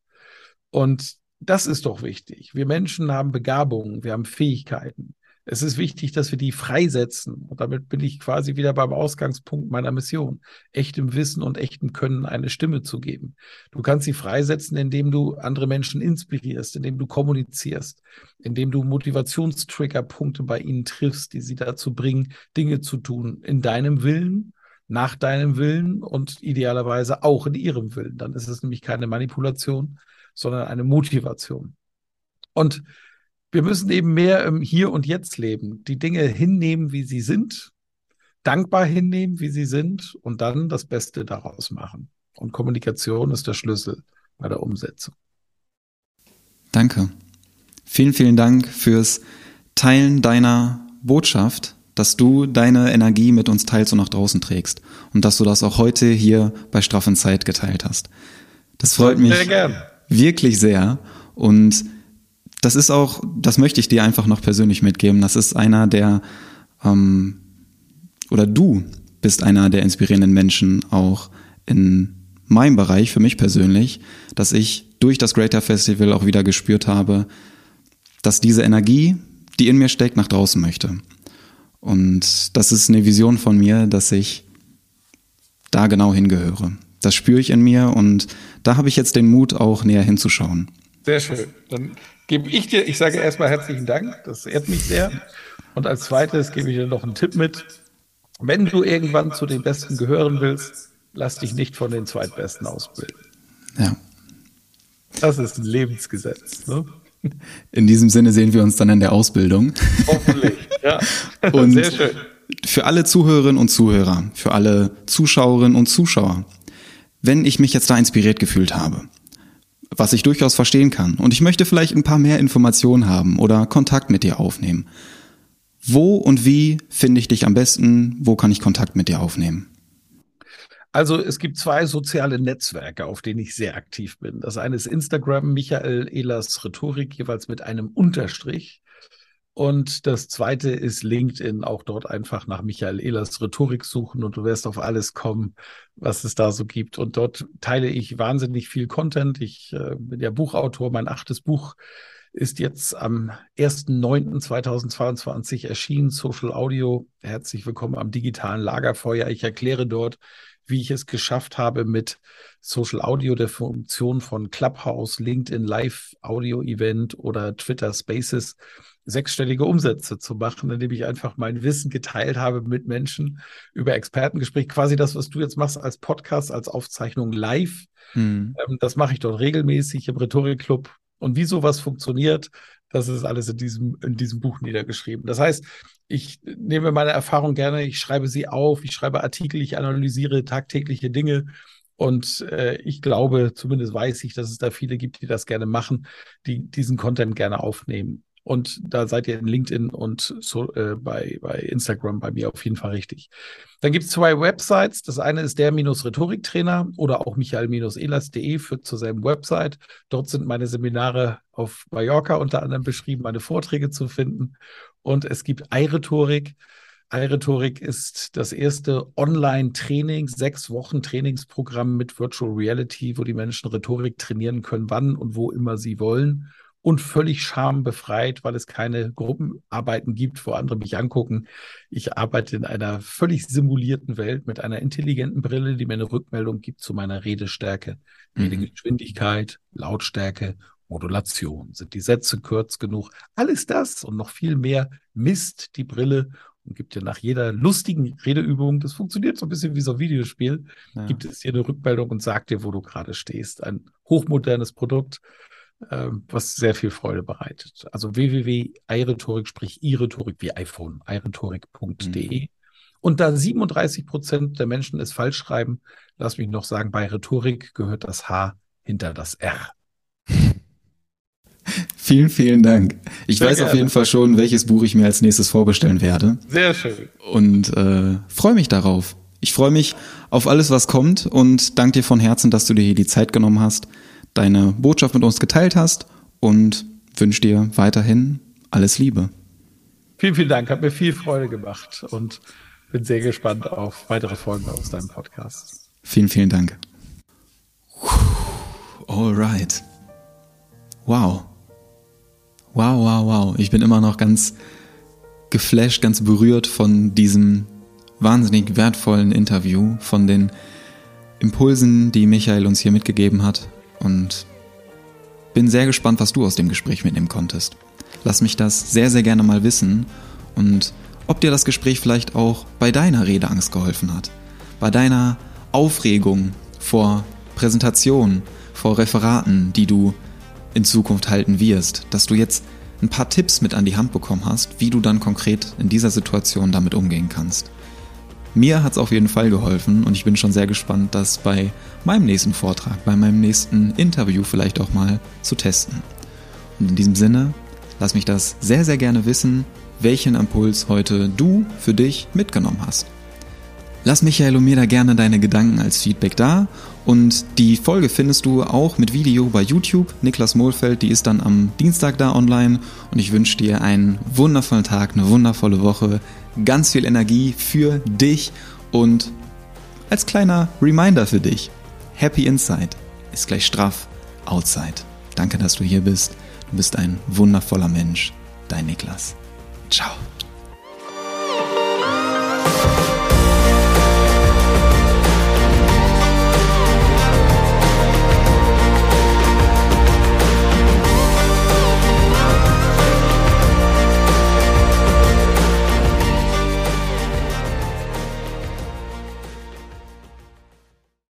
Und das ist doch wichtig. Wir Menschen haben Begabungen, wir haben Fähigkeiten. Es ist wichtig, dass wir die freisetzen. Und damit bin ich quasi wieder beim Ausgangspunkt meiner Mission, echtem Wissen und echtem Können eine Stimme zu geben. Du kannst sie freisetzen, indem du andere Menschen inspirierst, indem du kommunizierst, indem du Motivationstriggerpunkte bei ihnen triffst, die sie dazu bringen, Dinge zu tun in deinem Willen, nach deinem Willen und idealerweise auch in ihrem Willen. Dann ist es nämlich keine Manipulation, sondern eine Motivation. Und wir müssen eben mehr im Hier und Jetzt leben, die Dinge hinnehmen, wie sie sind, dankbar hinnehmen, wie sie sind und dann das Beste daraus machen. Und Kommunikation ist der Schlüssel bei der Umsetzung.
Danke. Vielen, vielen Dank fürs Teilen deiner Botschaft, dass du deine Energie mit uns teilst und nach draußen trägst und dass du das auch heute hier bei Straffen Zeit geteilt hast. Das freut mich sehr wirklich sehr und das ist auch, das möchte ich dir einfach noch persönlich mitgeben. Das ist einer der, ähm, oder du bist einer der inspirierenden Menschen auch in meinem Bereich, für mich persönlich, dass ich durch das Greater Festival auch wieder gespürt habe, dass diese Energie, die in mir steckt, nach draußen möchte. Und das ist eine Vision von mir, dass ich da genau hingehöre. Das spüre ich in mir und da habe ich jetzt den Mut, auch näher hinzuschauen.
Sehr schön. Dann gebe ich dir, ich sage erstmal herzlichen Dank, das ehrt mich sehr. Und als zweites gebe ich dir noch einen Tipp mit. Wenn du irgendwann zu den Besten gehören willst, lass dich nicht von den Zweitbesten ausbilden.
Ja.
Das ist ein Lebensgesetz. Ne?
In diesem Sinne sehen wir uns dann in der Ausbildung.
Hoffentlich, ja.
Und Sehr schön. Für alle Zuhörerinnen und Zuhörer, für alle Zuschauerinnen und Zuschauer, wenn ich mich jetzt da inspiriert gefühlt habe, was ich durchaus verstehen kann. Und ich möchte vielleicht ein paar mehr Informationen haben oder Kontakt mit dir aufnehmen. Wo und wie finde ich dich am besten? Wo kann ich Kontakt mit dir aufnehmen?
Also es gibt zwei soziale Netzwerke, auf denen ich sehr aktiv bin. Das eine ist Instagram, Michael Ehlers Rhetorik, jeweils mit einem Unterstrich. Und das zweite ist LinkedIn, auch dort einfach nach Michael Ehlers Rhetorik suchen und du wirst auf alles kommen, was es da so gibt. Und dort teile ich wahnsinnig viel Content. Ich äh, bin ja Buchautor. Mein achtes Buch ist jetzt am 1.9.2022 erschienen, Social Audio. Herzlich willkommen am digitalen Lagerfeuer. Ich erkläre dort, wie ich es geschafft habe, mit Social Audio der Funktion von Clubhouse, LinkedIn Live Audio Event oder Twitter Spaces sechsstellige Umsätze zu machen, indem ich einfach mein Wissen geteilt habe mit Menschen über Expertengespräch. Quasi das, was du jetzt machst als Podcast, als Aufzeichnung live. Mhm. Ähm, das mache ich dort regelmäßig im Rhetorikclub. Und wie sowas funktioniert, das ist alles in diesem, in diesem Buch niedergeschrieben. Das heißt, ich nehme meine Erfahrung gerne, ich schreibe sie auf, ich schreibe Artikel, ich analysiere tagtägliche Dinge. Und äh, ich glaube, zumindest weiß ich, dass es da viele gibt, die das gerne machen, die diesen Content gerne aufnehmen. Und da seid ihr in LinkedIn und so, äh, bei, bei Instagram bei mir auf jeden Fall richtig. Dann gibt es zwei Websites. Das eine ist der-Rhetoriktrainer oder auch michael-elas.de führt zur selben Website. Dort sind meine Seminare auf Mallorca unter anderem beschrieben, meine Vorträge zu finden. Und es gibt iRhetorik. iRhetorik ist das erste Online-Training, sechs Wochen Trainingsprogramm mit Virtual Reality, wo die Menschen Rhetorik trainieren können, wann und wo immer sie wollen und völlig schambefreit, weil es keine Gruppenarbeiten gibt, wo andere mich angucken. Ich arbeite in einer völlig simulierten Welt mit einer intelligenten Brille, die mir eine Rückmeldung gibt zu meiner Redestärke, mhm. Redegeschwindigkeit, Lautstärke, Modulation. Sind die Sätze kurz genug? Alles das und noch viel mehr misst die Brille und gibt dir nach jeder lustigen Redeübung, das funktioniert so ein bisschen wie so ein Videospiel, ja. gibt es dir eine Rückmeldung und sagt dir, wo du gerade stehst. Ein hochmodernes Produkt was sehr viel Freude bereitet. Also www.iRhetorik, sprich iRhetorik wie iPhone, iRhetorik.de. Mhm. Und da 37 Prozent der Menschen es falsch schreiben, lass mich noch sagen, bei Rhetorik gehört das H hinter das R.
Vielen, vielen Dank. Ich Sehr weiß gerne. auf jeden Fall schon, welches Buch ich mir als nächstes vorbestellen werde.
Sehr schön.
Und äh, freue mich darauf. Ich freue mich auf alles, was kommt und danke dir von Herzen, dass du dir hier die Zeit genommen hast deine Botschaft mit uns geteilt hast und wünsche dir weiterhin alles Liebe.
Vielen, vielen Dank. Hat mir viel Freude gemacht und bin sehr gespannt auf weitere Folgen aus deinem Podcast.
Vielen, vielen Dank. Alright. Wow. Wow, wow, wow. Ich bin immer noch ganz geflasht, ganz berührt von diesem wahnsinnig wertvollen Interview, von den Impulsen, die Michael uns hier mitgegeben hat. Und bin sehr gespannt, was du aus dem Gespräch mitnehmen konntest. Lass mich das sehr, sehr gerne mal wissen und ob dir das Gespräch vielleicht auch bei deiner Redeangst geholfen hat. Bei deiner Aufregung vor Präsentationen, vor Referaten, die du in Zukunft halten wirst, dass du jetzt ein paar Tipps mit an die Hand bekommen hast, wie du dann konkret in dieser Situation damit umgehen kannst. Mir hat es auf jeden Fall geholfen und ich bin schon sehr gespannt, das bei meinem nächsten Vortrag, bei meinem nächsten Interview vielleicht auch mal zu testen. Und in diesem Sinne, lass mich das sehr, sehr gerne wissen, welchen Impuls heute du für dich mitgenommen hast. Lass Michael und mir da gerne deine Gedanken als Feedback da. Und die Folge findest du auch mit Video bei YouTube. Niklas Mohlfeld, die ist dann am Dienstag da online. Und ich wünsche dir einen wundervollen Tag, eine wundervolle Woche ganz viel Energie für dich und als kleiner Reminder für dich, Happy Inside ist gleich straff Outside. Danke, dass du hier bist. Du bist ein wundervoller Mensch. Dein Niklas. Ciao.